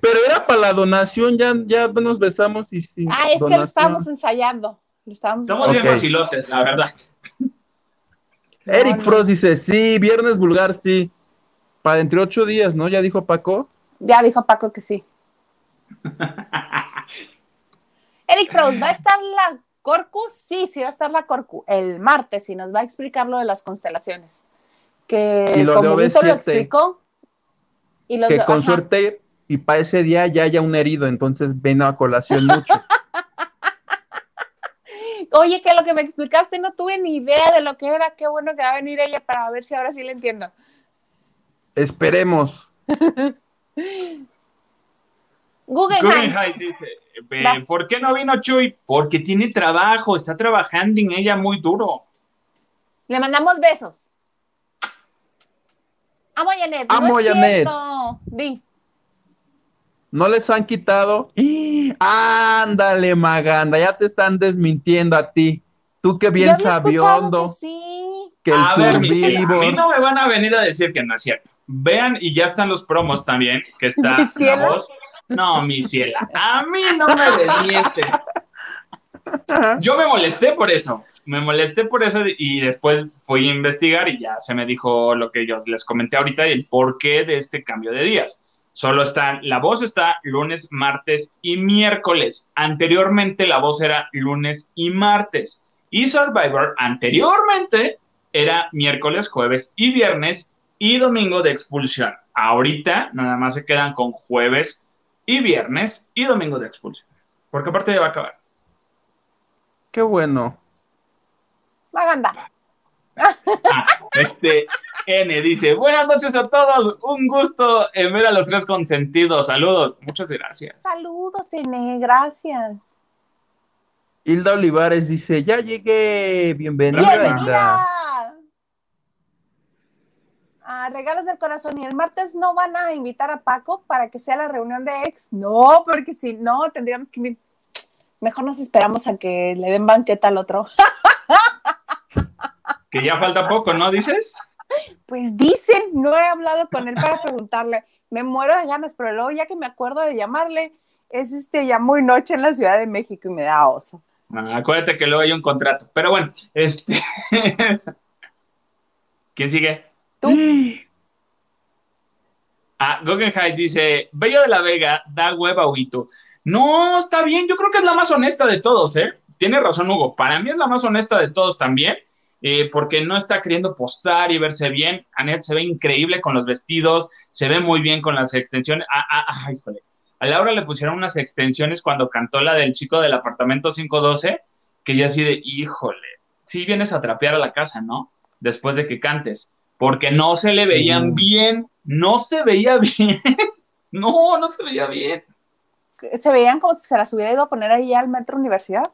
Pero era para la donación, ya, ya nos besamos y sí. Ah, es que lo estábamos ensayando. Lo estábamos Somos bien vacilotes, la verdad. Eric Frost dice, sí, viernes vulgar, sí. Para entre ocho días, ¿no? ¿Ya dijo Paco? Ya dijo Paco que sí. Eric Frost, ¿va a estar la Corcu? Sí, sí va a estar la Corcu el martes y nos va a explicar lo de las constelaciones. Que y como lo explicó. Y que con suerte y para ese día ya haya un herido, entonces ven a colación mucho. Oye, que lo que me explicaste no tuve ni idea de lo que era. Qué bueno que va a venir ella para ver si ahora sí le entiendo. Esperemos. Guggenheim. dice, ¿por qué no vino Chuy? Porque tiene trabajo, está trabajando en ella muy duro. Le mandamos besos. Amo a Janet. Amo no es Janet. Di. No les han quitado. Ándale, Maganda, ya te están desmintiendo a ti. Tú que bien sabiondo. Que sí. Que el a ver, a mí no me van a venir a decir que no es cierto. Vean, y ya están los promos también, que está la voz. No, mi ciela, a mí no me desmienten. Yo me molesté por eso, me molesté por eso y después fui a investigar y ya se me dijo lo que yo les comenté ahorita y el porqué de este cambio de días. Solo están, la voz está lunes, martes y miércoles. Anteriormente la voz era lunes y martes. Y Survivor anteriormente era miércoles, jueves y viernes y domingo de expulsión. Ahorita nada más se quedan con jueves y viernes y domingo de expulsión. Porque aparte ya va a acabar. Qué bueno. Maganda. Ah, este N dice: Buenas noches a todos. Un gusto en ver a los tres consentidos. Saludos. Muchas gracias. Saludos, N. Gracias. Hilda Olivares dice: Ya llegué. Bienvenida. Bienvenida. Ah, regalos del corazón. ¿Y el martes no van a invitar a Paco para que sea la reunión de ex? No, porque si no, tendríamos que. Mejor nos esperamos a que le den banqueta al otro. que ya falta poco, ¿no? ¿Dices? Pues dicen, no he hablado con él para preguntarle. Me muero de ganas, pero luego ya que me acuerdo de llamarle, es este ya muy noche en la Ciudad de México y me da oso. Ah, acuérdate que luego hay un contrato. Pero bueno, este. ¿Quién sigue? Tú. Ah, Guggenheim dice: Bello de la Vega da hueva, Huito. No, está bien, yo creo que es la más honesta de todos, ¿eh? Tiene razón, Hugo. Para mí es la más honesta de todos también. Eh, porque no está queriendo posar y verse bien. Anet se ve increíble con los vestidos, se ve muy bien con las extensiones. Ah, ah, ah, híjole. A Laura le pusieron unas extensiones cuando cantó la del chico del apartamento 512, que ya así de, híjole, sí vienes a trapear a la casa, ¿no? Después de que cantes, porque no se le veían mm. bien, no se veía bien, no, no se veía bien. ¿Se veían como si se las hubiera ido a poner ahí al Metro Universidad?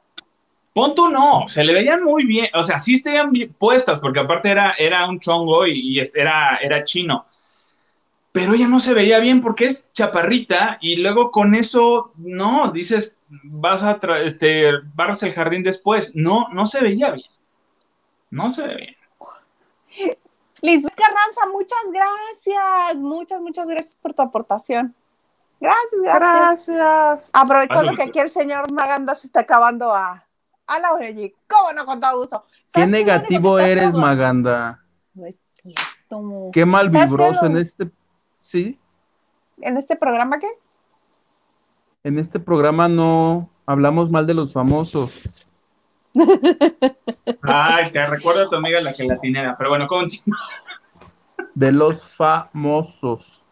Punto no, se le veían muy bien, o sea, sí estaban bien puestas, porque aparte era, era un chongo y, era, era chino. Pero ella no se veía bien porque es chaparrita y luego con eso, no, dices, vas a, este, barras el jardín después. No, no se veía bien. No se ve bien. Lisbeth Carranza, muchas gracias. Muchas, muchas gracias por tu aportación. Gracias, gracias. Gracias. Aprovechando que aquí el señor Maganda se está acabando a, a Laura allí. ¿Cómo no, con todo gusto? Qué negativo eres, Maganda. No es cierto. Qué mal vibroso en este. ¿Sí? ¿En este programa qué? En este programa no hablamos mal de los famosos. Ay, te recuerdo a tu amiga la gelatinera, pero bueno, continúa. De los famosos.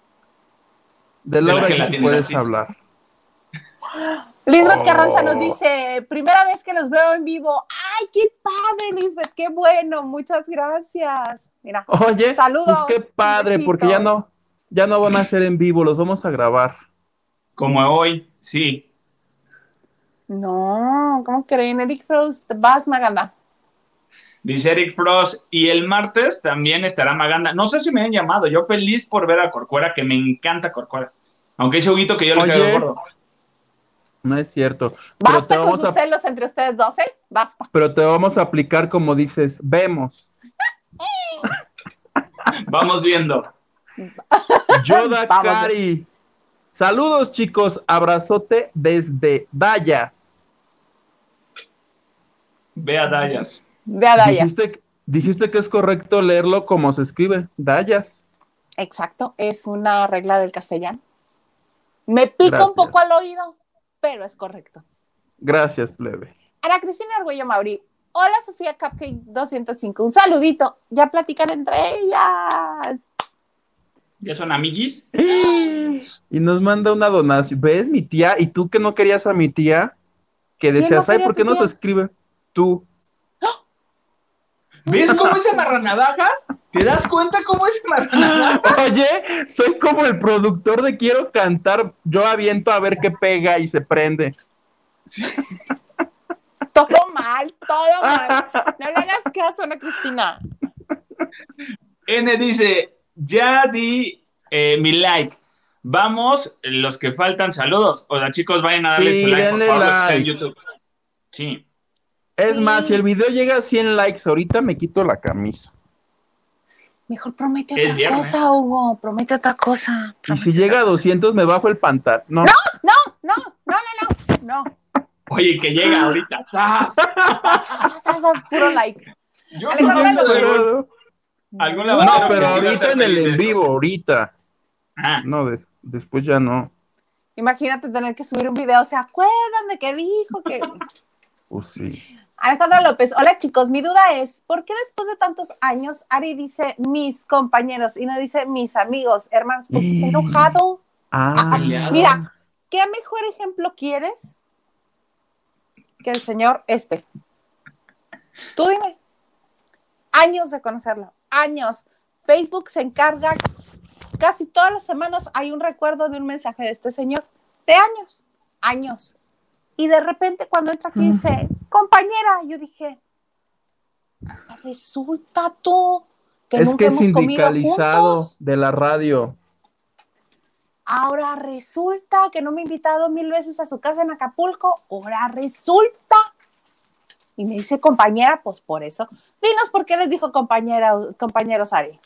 De Laura que puedes hablar. Lisbeth Carranza nos oh. dice, primera vez que los veo en vivo. ¡Ay, qué padre, Lisbeth! ¡Qué bueno! Muchas gracias. Mira, Oye, saludos. Pues qué padre, porque ya no, ya no van a ser en vivo, los vamos a grabar. Como hoy, sí. No, ¿cómo creen? Eric Frost, vas, Maganda. Dice Eric Frost. Y el martes también estará Maganda. No sé si me han llamado. Yo feliz por ver a Corcuera, que me encanta Corcuera. Aunque ese juguito que yo le quedo gordo. No es cierto. Basta con sus celos entre ustedes dos, ¿eh? Basta. Pero te vamos a aplicar como dices, vemos. Vamos viendo. Yoda Cari. Saludos, chicos. Abrazote desde Dallas. Ve a Dallas. Ve a Dallas. Dijiste, que es correcto leerlo como se escribe, Dallas. Exacto, es una regla del castellano. Me pica un poco al oído, pero es correcto. Gracias, plebe. Ana Cristina Arguello Mauri. Hola, Sofía Cupcake 205. Un saludito. Ya platican entre ellas. ¿Ya son amiguis? Y nos manda una donación. ¿Ves, mi tía? ¿Y tú que no querías a mi tía? Que decías, ay, ¿por qué no se escribe? Tú. ¿Ves cómo es amarranavajas? ¿Te das cuenta cómo es amarranavajas? Oye, soy como el productor de Quiero Cantar. Yo aviento a ver qué pega y se prende. Todo mal, todo mal. No le hagas caso, Ana Cristina. N dice, ya di eh, mi like. Vamos, los que faltan, saludos. O sea, chicos, vayan a darle su like, por favor, en YouTube. Sí. Es más, si el video llega a 100 likes, ahorita me quito la camisa. Mejor promete otra cosa, Hugo. Promete otra cosa. y si llega a 200, me bajo el pantalón. No. no, no, no, no, no, no. Oye, que llega ahorita. Puro like. Yo no, ¿Algún no, pero ahorita en el en vivo, ahorita. Ah. No, después ya no. Imagínate tener que subir un video, ¿se acuerdan de qué dijo? Que... Pues sí. Alejandra López, hola chicos, mi duda es, ¿por qué después de tantos años Ari dice mis compañeros y no dice mis amigos, hermanos? Porque está enojado. Ah, ah, ah mira, ¿qué mejor ejemplo quieres que el señor este? Tú dime. Años de conocerlo, años. Facebook se encarga, casi todas las semanas hay un recuerdo de un mensaje de este señor, de años, años. Y de repente cuando entra aquí dice, compañera, yo dije, resulta tú que es que es sindicalizado de la radio. Ahora resulta que no me ha invitado mil veces a su casa en Acapulco. Ahora resulta. Y me dice compañera, pues por eso. Dinos por qué les dijo compañera, compañero Sari.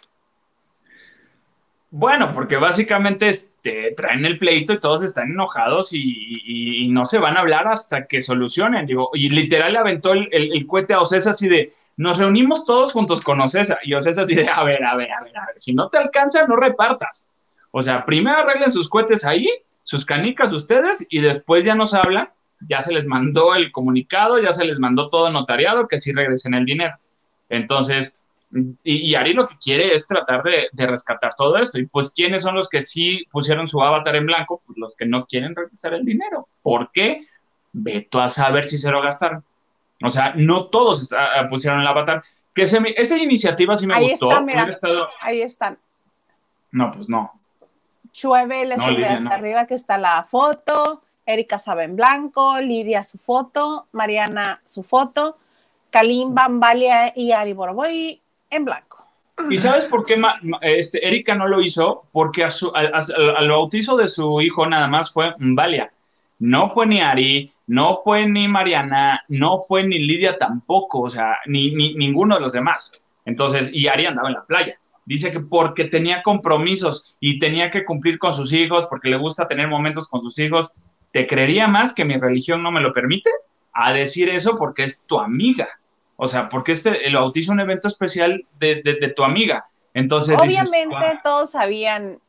Bueno, porque básicamente este, traen el pleito y todos están enojados y, no se van a hablar hasta que solucionen. Digo, y literal le aventó el, el, cohete a Ocesa así de, nos reunimos todos juntos con Ocesa. Y Ocesa así de, a ver, a ver, a ver, a ver, si no te alcanza, no repartas. O sea, primero arreglen sus cohetes ahí, sus canicas ustedes, y después ya nos hablan. Ya se les mandó el comunicado, ya se les mandó todo notariado, que sí regresen el dinero. Entonces, y, Ari lo que quiere es tratar de, rescatar todo esto. Y pues, ¿quiénes son los que sí pusieron su avatar en blanco? Pues los que no quieren regresar el dinero. ¿Por qué? Veto a saber si se lo gastaron. O sea, no todos ah, pusieron el avatar. Que esa iniciativa sí me gustó. Ahí están. No, pues no. Chueve le sube hasta arriba que está la foto. Erika sabe en blanco, Lidia su foto, Mariana su foto, Kalim, Bambalia y Ari Boroboy en blanco. ¿Y sabes por qué este, Erika no lo hizo? Porque al bautizo de su hijo nada más fue Mbalia. No fue ni Ari, no fue ni Mariana, no fue ni Lidia tampoco, o sea, ni, ni ninguno de los demás. Entonces, y Ari andaba en la playa. Dice que porque tenía compromisos y tenía que cumplir con sus hijos, porque le gusta tener momentos con sus hijos. ¿Te creería más que mi religión no me lo permite? A decir eso porque es tu amiga. O sea, porque este, el bautizo es un evento especial de, tu amiga. Entonces, obviamente todos sabían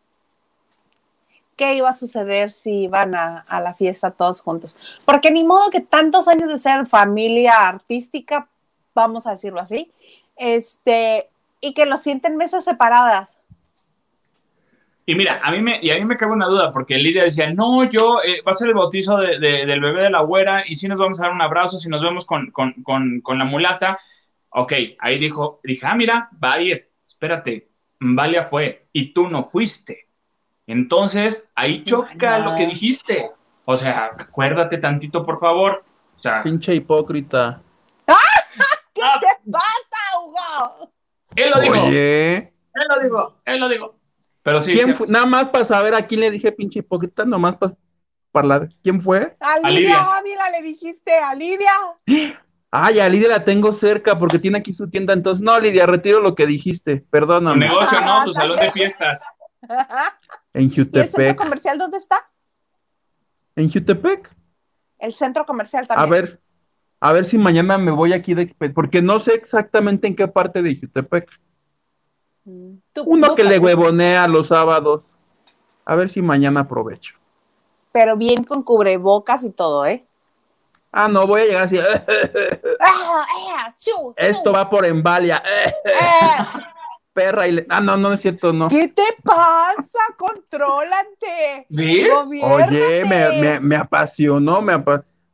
qué iba a suceder si iban a, la fiesta todos juntos. Porque ni modo que tantos años de ser familia artística, vamos a decirlo así, este, y que lo sienten mesas separadas. Y mira, a mí me, y a mí me cabe una duda, porque Lidia decía, no, yo, eh, va a ser el bautizo del bebé de la güera, y si nos vamos a dar un abrazo, si nos vemos con, la mulata. Ok, ahí dijo, dije, ah, mira, va a ir, espérate, Valia fue, y tú no fuiste. Entonces, ahí choca lo que dijiste. O sea, acuérdate tantito, por favor. O sea, pinche hipócrita. ¿Qué te pasa? Él lo dijo. Oye. Él lo dijo, él lo dijo. Pero sí. ¿Quién fue? Nada más para saber a quién le dije pinche hipócrita, nomás para hablar. ¿Quién fue? A Lidia Ávila le dijiste, a Lidia. Ay, a Lidia la tengo cerca porque tiene aquí su tienda. Entonces, no, Lidia, retiro lo que dijiste. Perdóname. Tu negocio, no, tu salón de fiestas. En Jutepec. ¿Y el centro comercial dónde está? En Jutepec. El centro comercial también. A ver, a ver si mañana me voy aquí de porque no sé exactamente en qué parte de Jutepec. Mm. Uno que le huevonea los sábados. A ver si mañana aprovecho. Pero bien con cubrebocas y todo, ¿eh? Ah, no, voy a llegar así. Ah, eh, Esto va por embalia. Eh. Perra y le... Ah, no, no es cierto, no. ¿Qué te pasa? Contrólate. ¿Ves? Oye, me, me, apasionó, me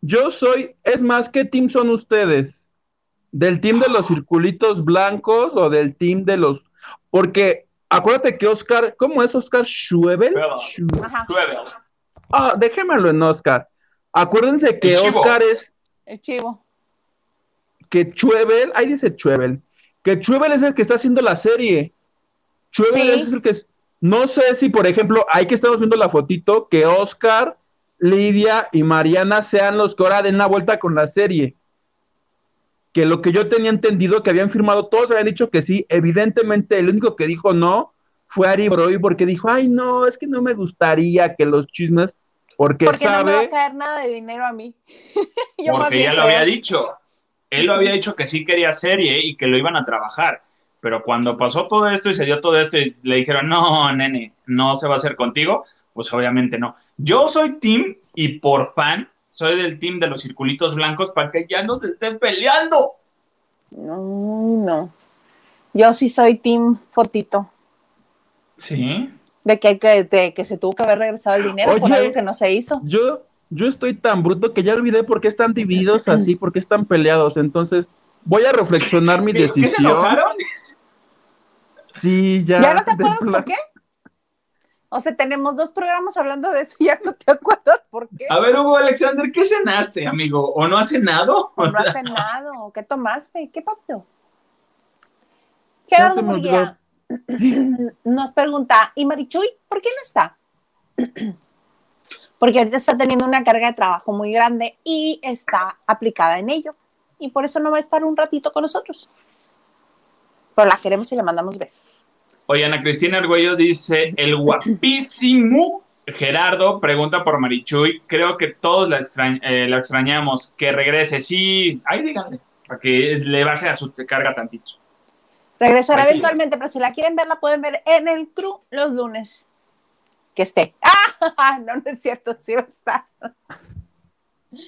Yo soy, es más, ¿qué team son ustedes? ¿Del team de los circulitos blancos o del team de los porque acuérdate que Oscar, ¿cómo es Oscar Schwebel? Schwebel. Ah, déjemelo en Oscar. Acuérdense que Oscar es. El chivo. Que Schwebel, ahí dice Schwebel, que Schwebel es el que está haciendo la serie. Schwebel es el que es. No sé si, por ejemplo, ahí que estamos viendo la fotito, que Oscar, Lidia y Mariana sean los que ahora den la vuelta con la serie que lo que yo tenía entendido que habían firmado, todos habían dicho que sí, evidentemente el único que dijo no fue Ari Broy porque dijo, ay no, es que no me gustaría que los chismes, porque, porque sabe... no me va a caer nada de dinero a mí. porque ya lo había dicho, él lo había dicho que sí quería serie y que lo iban a trabajar, pero cuando pasó todo esto y se dio todo esto y le dijeron, no, nene, no se va a hacer contigo, pues obviamente no. Yo soy team y por fan soy del team de los circulitos blancos para que ya no se estén peleando. No, no. Yo sí soy team fotito. Sí. De que, que, que se tuvo que haber regresado el dinero por algo que no se hizo. Yo, yo estoy tan bruto que ya olvidé por qué están divididos así, por qué están peleados. Entonces, voy a reflexionar mi decisión. ¿Qué se enojaron? Sí, ya. ¿Ya no te acuerdas por qué? O sea, tenemos dos programas hablando de eso y ya no te acuerdas por qué. A ver, Hugo Alexander, ¿qué cenaste, amigo? ¿O no has cenado? ¿O no has cenado? ¿Qué tomaste? ¿Qué pasó? Gerardo Murguía nos pregunta, ¿y Marichuy por qué no está? Porque ahorita está teniendo una carga de trabajo muy grande y está aplicada en ello. Y por eso no va a estar un ratito con nosotros. Pero la queremos y le mandamos besos. Oye, Ana Cristina Argüello dice, el guapísimo Gerardo pregunta por Marichuy, creo que todos la, eh, extrañamos, que regrese, sí, ahí díganle, para que le baje a su carga tantito. Regresará eventualmente, pero si la quieren ver, la pueden ver en el crew los lunes. Que esté. ¡Ah! No, no es cierto, sí va a estar.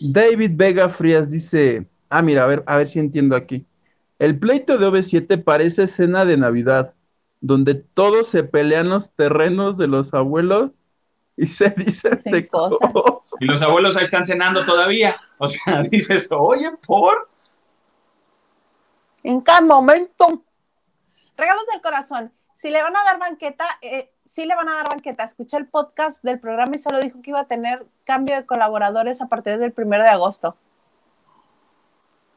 David Vega Frías dice, ah, mira, a ver, a ver si entiendo aquí. El pleito de OV7 parece escena de Navidad donde todos se pelean los terrenos de los abuelos y se dicen de cosas. Y los abuelos ahí están cenando todavía. O sea, dices, oye, por. En cada momento. Regalos del corazón. Si le van a dar banqueta, eh, sí le van a dar banqueta. Escuché el podcast del programa y solo dijo que iba a tener cambio de colaboradores a partir del primero de agosto.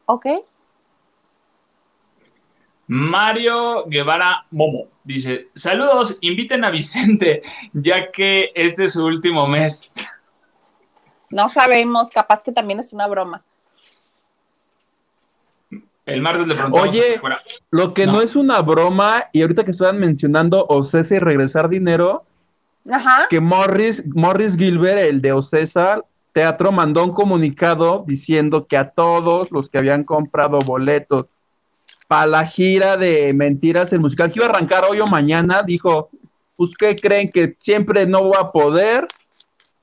¿Ok? Mario Guevara Momo dice: Saludos, inviten a Vicente, ya que este es su último mes. No sabemos, capaz que también es una broma. El martes de pronto. Oye, lo que no. es una broma, y ahorita que estaban mencionando Ocesa y regresar dinero, que Morris, Morris Gilbert, el de Ocesa Teatro, mandó un comunicado diciendo que a todos los que habían comprado boletos para la gira de Mentiras, el musical que iba a arrancar hoy o mañana, dijo, pues ¿qué creen que siempre no voy a poder?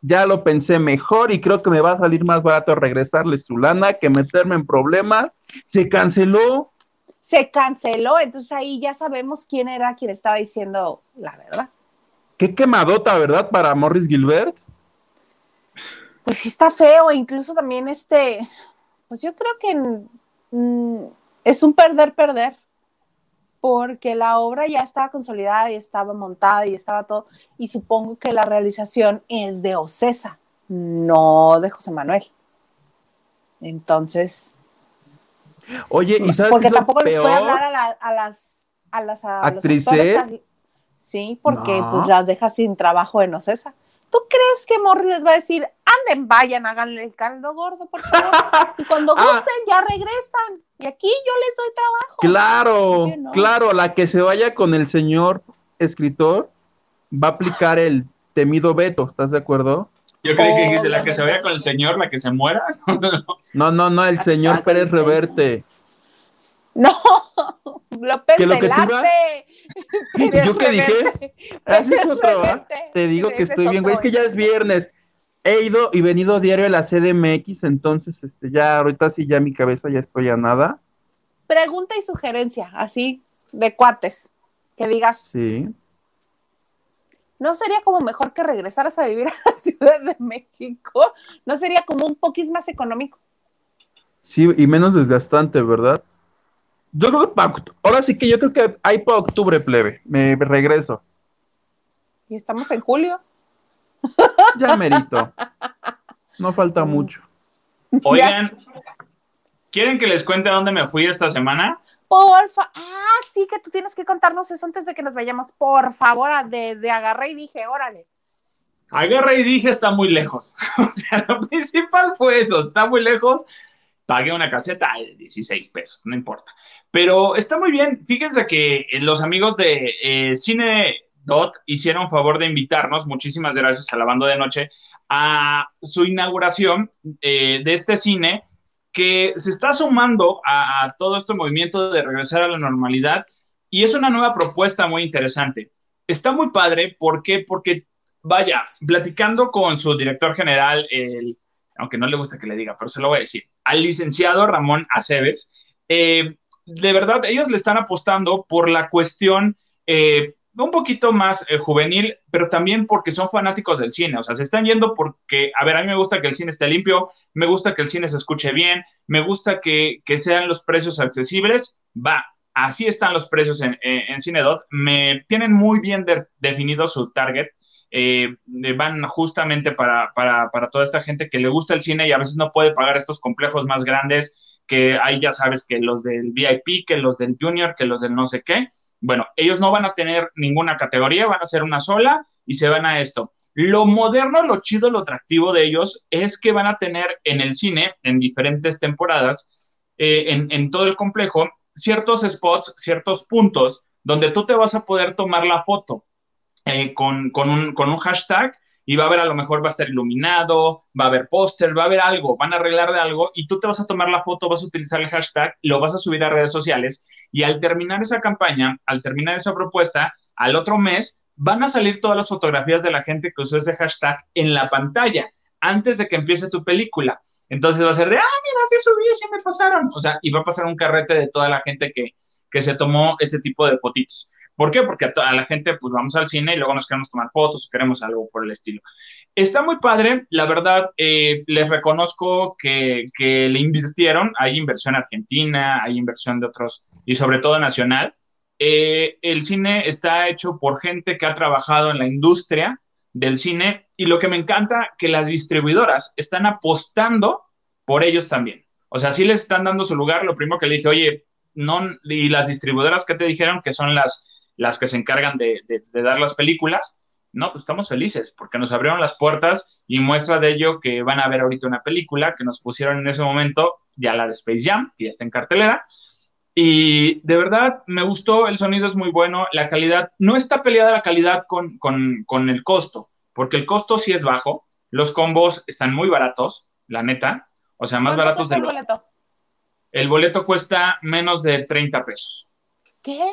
Ya lo pensé mejor y creo que me va a salir más barato regresarle su lana que meterme en problemas. Se canceló. Se canceló, entonces ahí ya sabemos quién era quien estaba diciendo la verdad. Qué quemadota, ¿verdad? Para Morris Gilbert. Pues sí está feo, incluso también este, pues yo creo que mm, es un perder-perder, porque la obra ya estaba consolidada y estaba montada y estaba todo, y supongo que la realización es de Ocesa, no de José Manuel. Entonces. Oye, ¿y sabes Porque tampoco les puede hablar a, la- a las a las a los ¿Actrices? actores, a- Sí, porque No. pues las deja sin trabajo en Ocesa. ¿Tú crees que Morri les va a decir, anden, vayan, háganle el caldo gordo, por favor? Y cuando Ah. gusten, ya regresan. Y aquí yo les doy trabajo. Claro, claro, la que se vaya con el señor escritor va a aplicar el temido veto, ¿estás de acuerdo? Yo creí que dijiste la que se vaya con el señor, la que se muera. No, no, no, el señor Pérez. Reverte. No, López ¿Que lo que tú. ¿Yo qué dije? Así es otro, ¿va? Reverte. Te digo que estoy es bien, güey. Es que ya es viernes. He ido y venido diario a la CDMX, entonces, este, ya ahorita sí, ya mi cabeza ya estoy a nada. Pregunta y sugerencia, así, de cuates. Que digas, Sí. ¿no sería como mejor que regresaras a vivir a la Ciudad de México? ¿No sería como un poquis más económico? Sí, y menos desgastante, ¿verdad? Yo creo que para, ahora sí que yo creo que hay para octubre, plebe. Me regreso. Y estamos en julio. Ya merito. No falta mucho. Oigan, ¿quieren que les cuente a dónde me fui esta semana? Porfa. Ah, sí, que tú tienes que contarnos eso antes de que nos vayamos. Por favor, desde agarré y dije, órale. Agarré y dije, está muy lejos. O sea, lo principal fue eso, está muy lejos. Pagué una caseta de 16 pesos, no importa. Pero está muy bien. Fíjense que eh, los amigos de eh, Cine Dot hicieron favor de invitarnos, muchísimas gracias a la banda de noche, a su inauguración eh, de este cine que se está sumando a, a todo este movimiento de regresar a la normalidad y es una nueva propuesta muy interesante. Está muy padre, ¿por qué? Porque vaya, platicando con su director general, el, aunque no le gusta que le diga, pero se lo voy a decir, al licenciado Ramón Aceves, eh, de verdad, ellos le están apostando por la cuestión eh, un poquito más eh, juvenil, pero también porque son fanáticos del cine, o sea, se están yendo porque, a ver, a mí me gusta que el cine esté limpio, me gusta que el cine se escuche bien, me gusta que, sean los precios accesibles, va, así están los precios en, en Cinedot, me tienen muy bien de, definido su target, eh, van justamente para, para, para, toda esta gente que le gusta el cine y a veces no puede pagar estos complejos más grandes, que hay ya sabes que los del VIP, que los del Junior, que los del no sé qué. Bueno, ellos no van a tener ninguna categoría, van a ser una sola y se van a esto. Lo moderno, lo chido, lo atractivo de ellos es que van a tener en el cine, en diferentes temporadas, eh, en, todo el complejo, ciertos spots, ciertos puntos donde tú te vas a poder tomar la foto eh, con un hashtag y va a haber a lo mejor va a estar iluminado, va a haber póster, va a haber algo, van a arreglar de algo y tú te vas a tomar la foto, vas a utilizar el hashtag, lo vas a subir a redes sociales y al terminar esa campaña, al terminar esa propuesta, al otro mes van a salir todas las fotografías de la gente que usó ese hashtag en la pantalla antes de que empiece tu película. Entonces va a ser de, ah, mira, sí subí, sí me pasaron. O sea, y va a pasar un carrete de toda la gente que, que se tomó ese tipo de fotitos. ¿Por qué? Porque a, la gente, pues vamos al cine y luego nos queremos tomar fotos, queremos algo por el estilo. Está muy padre, la verdad, eh, les reconozco que, que, le invirtieron, hay inversión argentina, hay inversión de otros, y sobre todo nacional. Eh, el cine está hecho por gente que ha trabajado en la industria del cine y lo que me encanta, que las distribuidoras están apostando por ellos también. O sea, sí les están dando su lugar. Lo primero que le dije, oye, no, y las distribuidoras que te dijeron que son las las que se encargan de, de, de, dar las películas, no, pues estamos felices porque nos abrieron las puertas y muestra de ello que van a ver ahorita una película que nos pusieron en ese momento, ya la de Space Jam, que ya está en cartelera. Y de verdad me gustó, el sonido es muy bueno, la calidad, no está peleada la calidad con, con, con el costo, porque el costo sí es bajo, los combos están muy baratos, la neta, o sea, más baratos de el boleto? El boleto cuesta menos de 30 pesos. ¿Qué?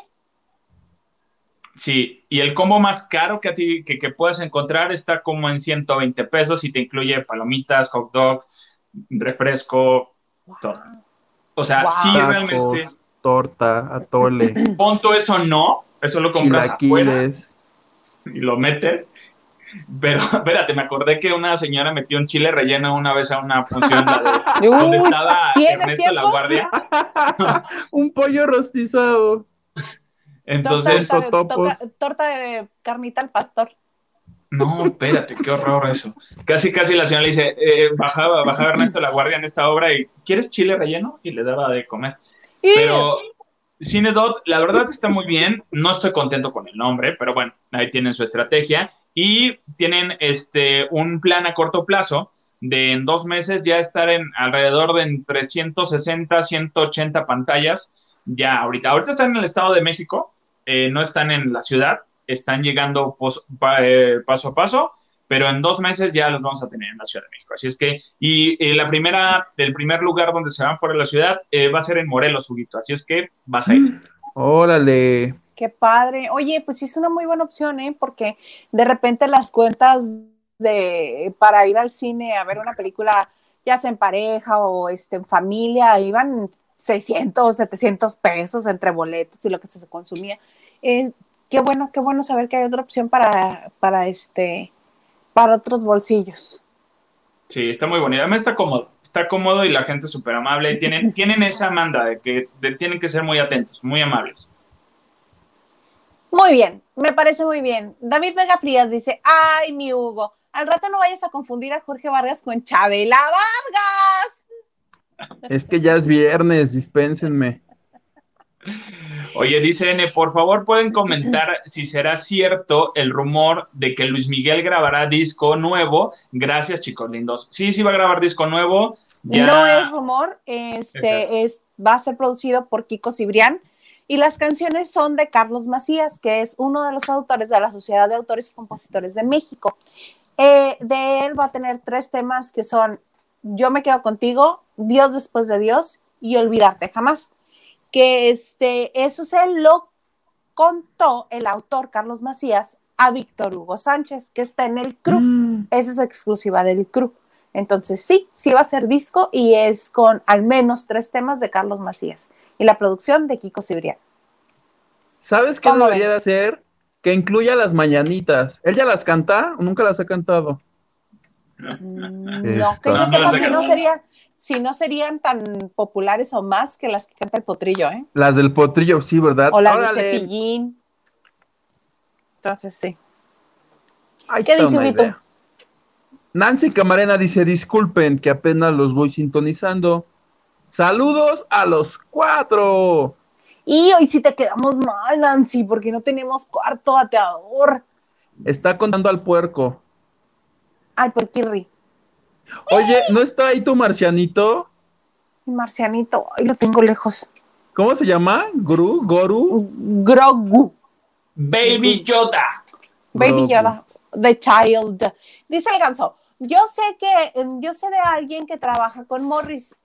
Sí, y el combo más caro que, a ti, que, que puedas encontrar está como en 120 pesos y te incluye palomitas, hot dog, refresco, wow. todo. O sea, wow. sí Tacos, realmente. Torta, atole. Punto eso no, eso lo compras afuera y lo metes. Pero espérate, me acordé que una señora metió un chile relleno una vez a una función de, donde estaba Ernesto tiempo? La Guardia. un pollo rostizado. Entonces, torta, torta, torta, de carnita al pastor. No, espérate, qué horror eso. Casi, casi la señora le dice, eh, bajaba, bajaba Ernesto la guardia en esta obra y ¿quieres chile relleno? Y le daba de comer. Pero Cinedot, la verdad está muy bien. No estoy contento con el nombre, pero bueno, ahí tienen su estrategia. Y tienen este, un plan a corto plazo de en dos meses ya estar en alrededor de entre 160, 180 pantallas. Ya ahorita, ahorita están en el Estado de México, eh, no están en la ciudad, están llegando eh, paso a paso, pero en dos meses ya los vamos a tener en la Ciudad de México. Así es que, y la primera, el primer lugar donde se van fuera de la ciudad eh, va a ser en Morelos, Huguito. Así es que vas a ir. Mm. Órale. Qué padre. Oye, pues sí es una muy buena opción, ¿eh? Porque de repente las cuentas de para ir al cine a ver una película, ya sea en pareja o este, en familia, iban 600, 700 pesos entre boletos y lo que se consumía. Eh, qué bueno, qué bueno saber que hay otra opción para, para este, para otros bolsillos. Sí, está muy bonito. Además está cómodo, está cómodo y la gente es súper amable. Tienen, tienen esa manda de que tienen que ser muy atentos, muy amables. Muy bien, me parece muy bien. David Vega Frías dice, ay, mi Hugo, al rato no vayas a confundir a Jorge Vargas con Chabela Vargas. Es que ya es viernes, dispénsenme. Oye, dice N, por favor pueden comentar si será cierto el rumor de que Luis Miguel grabará disco nuevo. Gracias, chicos lindos. Sí, sí va a grabar disco nuevo. No es rumor, este es, va a ser producido por Kiko Cibrián y las canciones son de Carlos Macías, que es uno de los autores de la Sociedad de Autores y Compositores de México. Eh, de él va a tener tres temas que son Yo me quedo contigo, Dios después de Dios y Olvidarte jamás que este, eso se lo contó el autor Carlos Macías a Víctor Hugo Sánchez, que está en el CRU. Mm. Esa es exclusiva del CRU. Entonces, sí, sí va a ser disco y es con al menos tres temas de Carlos Macías y la producción de Kiko Cibrián. ¿Sabes qué debería de hacer? Que incluya las mañanitas. ¿Él ya las canta o nunca las ha cantado? Mm, no, que yo sepa si no sería, si no serían tan populares o más que las que canta el potrillo, ¿eh? Las del potrillo, sí, ¿verdad? O las de cepillín. Entonces, sí. ¿Qué dice Vito? Nancy Camarena dice, disculpen que apenas los voy sintonizando. Saludos a los cuatro. Y hoy sí te quedamos mal, Nancy, porque no tenemos cuarto bateador. Está contando al puerco. Ay, por Kirri. Oye, ¿no está ahí tu marcianito? Marcianito, ahí lo tengo lejos. ¿Cómo se llama? ¿Gru? ¿Goru? Grogu. Baby Yoda. Baby Yoda. The Child. Dice el ganso, yo sé que, yo sé de alguien que trabaja con Morris.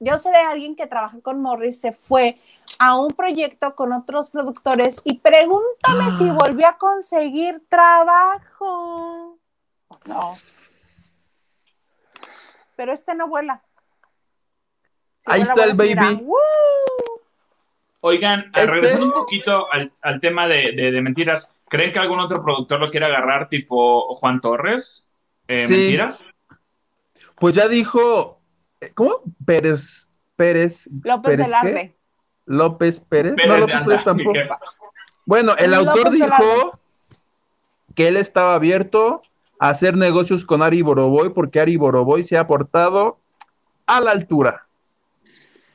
Yo sé de alguien que trabaja con Morris, se fue a un proyecto con otros productores y pregúntame si volvió a conseguir trabajo. Pues no pero este no vuela. Ahí está el baby. Oigan, ¿Este? regresando un poquito al, tema de, mentiras, ¿creen que algún otro productor lo quiera agarrar tipo Juan Torres? Eh, ¿Mentiras? Pues ya dijo, ¿cómo? Pérez, Pérez. López Velarde. López Pérez. no, López Pérez tampoco. Bueno, el autor dijo que él estaba abierto hacer negocios con Ari Boroboy porque Ari Boroboy se ha portado a la altura.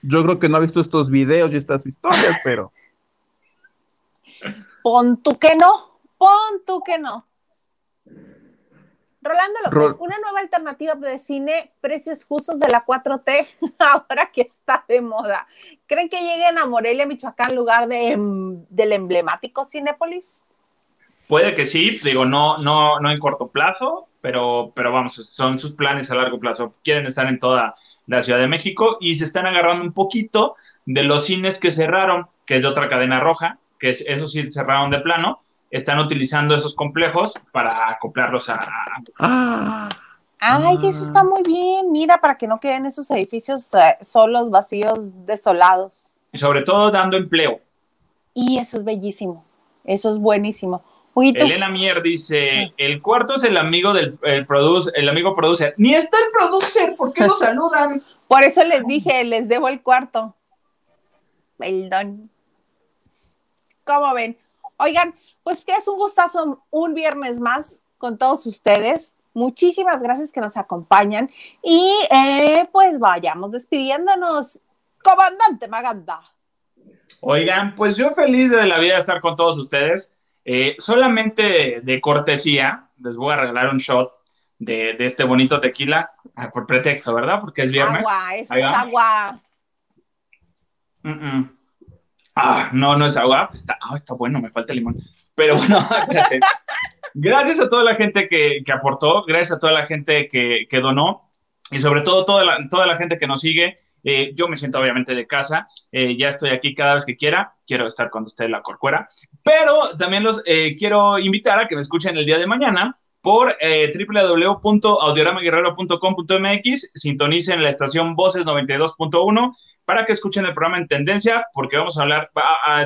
Yo creo que no ha visto estos videos y estas historias, pero. Pon tú que no, pon tú que no. Rolando López, una nueva alternativa de cine, precios justos de la 4T, ahora que está de moda. ¿Creen que lleguen a Morelia, Michoacán, lugar de, em, del emblemático Cinépolis? Puede que sí, digo, no, no, no en corto plazo, pero, pero vamos, son sus planes a largo plazo. Quieren estar en toda la Ciudad de México y se están agarrando un poquito de los cines que cerraron, que es de otra cadena roja, que es, eso sí cerraron de plano, están utilizando esos complejos para acoplarlos a... Ah. Ay, eso está muy bien. Mira, para que no queden esos edificios eh, solos, vacíos, desolados. Y sobre todo dando empleo. Y eso es bellísimo. Eso es buenísimo. Elena Mier dice, ah. el cuarto es el amigo del el produce, el amigo producer. Ni está el producer, ¿por qué no saludan? Por eso les dije, les debo el cuarto. Perdón. ¿Cómo ven? Oigan, pues que es un gustazo un viernes más. con todos ustedes. Muchísimas gracias que nos acompañan y eh, pues vayamos despidiéndonos. Comandante Maganda. Oigan, pues yo feliz de la vida de estar con todos ustedes. Eh, solamente de cortesía, les voy a regalar un shot de, este bonito tequila, ah, por pretexto, ¿verdad? Porque es viernes. Agua, eso es agua. Ah, no, no es agua. Está, ah, está bueno, me falta limón. Pero bueno, gracias a toda la gente que, aportó, gracias a toda la gente que, donó y sobre todo toda la, toda la gente que nos sigue. Eh, yo me siento obviamente de casa, eh, ya estoy aquí cada vez que quiera, quiero estar con ustedes la corcuera, pero también los eh, quiero invitar a que me escuchen el día de mañana por eh, www.audioramaguerrero.com.mx, sintonicen la estación Voces 92.1 para que escuchen el programa en tendencia, porque vamos a hablar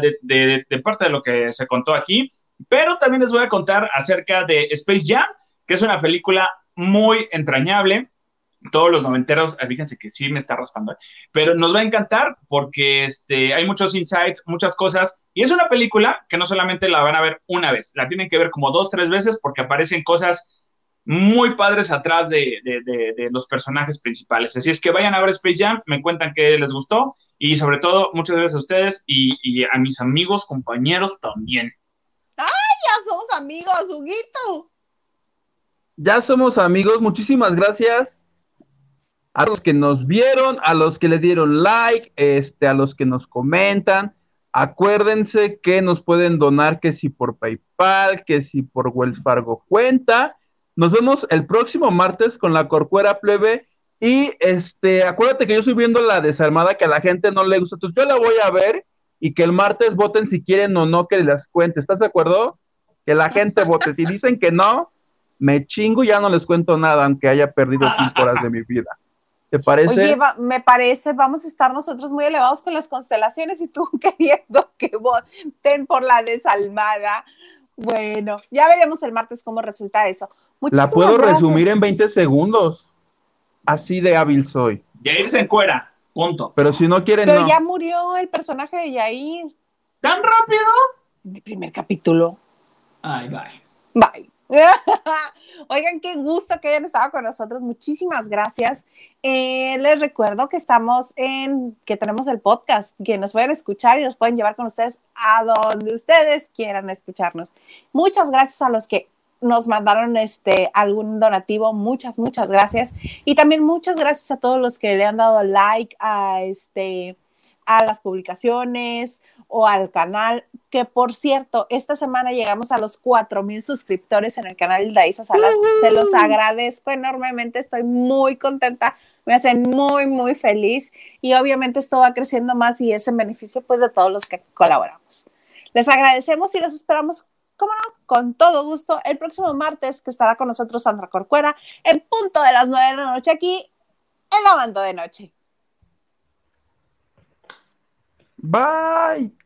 de, parte de lo que se contó aquí, pero también les voy a contar acerca de Space Jam, que es una película muy entrañable, todos los noventeros, fíjense que sí me está raspando, eh, pero nos va a encantar porque este, hay muchos insights, muchas cosas, y es una película que no solamente la van a ver una vez, la tienen que ver como dos, tres veces porque aparecen cosas muy padres atrás de, los personajes principales. Así es que vayan a ver Space Jam, me cuentan que les gustó y sobre todo muchas gracias a ustedes y, y a mis amigos, compañeros también. ¡Ay, ya somos amigos, Huguito! Ya somos amigos, muchísimas gracias a los que nos vieron, a los que le dieron like, este, a los que nos comentan. Acuérdense que nos pueden donar que si por PayPal, que si por Wells Fargo cuenta. Nos vemos el próximo martes con la Corcuera Plebe. Y este, acuérdate que yo estoy viendo la desalmada que a la gente no le gusta. Entonces yo la voy a ver y que el martes voten si quieren o no que les cuente. ¿Estás de acuerdo? Que la gente vote. Si dicen que no, me chingo y ya no les cuento nada, aunque haya perdido cinco horas de mi vida. ¿Te parece? Oye, me parece, vamos a estar nosotros muy elevados con las constelaciones y tú queriendo que voten por la desalmada. Bueno, ya veremos el martes cómo resulta eso. la puedo resumir en 20 segundos. Así de hábil soy. Yair se encuera, punto. Pero si no quieren, Pero ya murió el personaje de Yair. ¿Tan rápido? En el primer capítulo. Ay, bye. Bye. Oigan, qué gusto que hayan estado con nosotros. Muchísimas gracias. Eh, les recuerdo que estamos en, que tenemos el podcast, que nos pueden escuchar y nos pueden llevar con ustedes a donde ustedes quieran escucharnos. Muchas gracias a los que nos mandaron este algún donativo, muchas, muchas gracias. Y también muchas gracias a todos los que le han dado like a este a las publicaciones o al canal, que por cierto, esta semana llegamos a los 4000 suscriptores en el canal de Isa Salas. Se los agradezco enormemente, estoy muy contenta, me hacen muy, muy feliz y obviamente esto va creciendo más y es en beneficio pues de todos los que colaboramos. Les agradecemos y los esperamos, como no, con todo gusto el próximo martes que estará con nosotros Sandra Corcuera en punto de las 9 de la noche aquí en la banda de noche. Bye.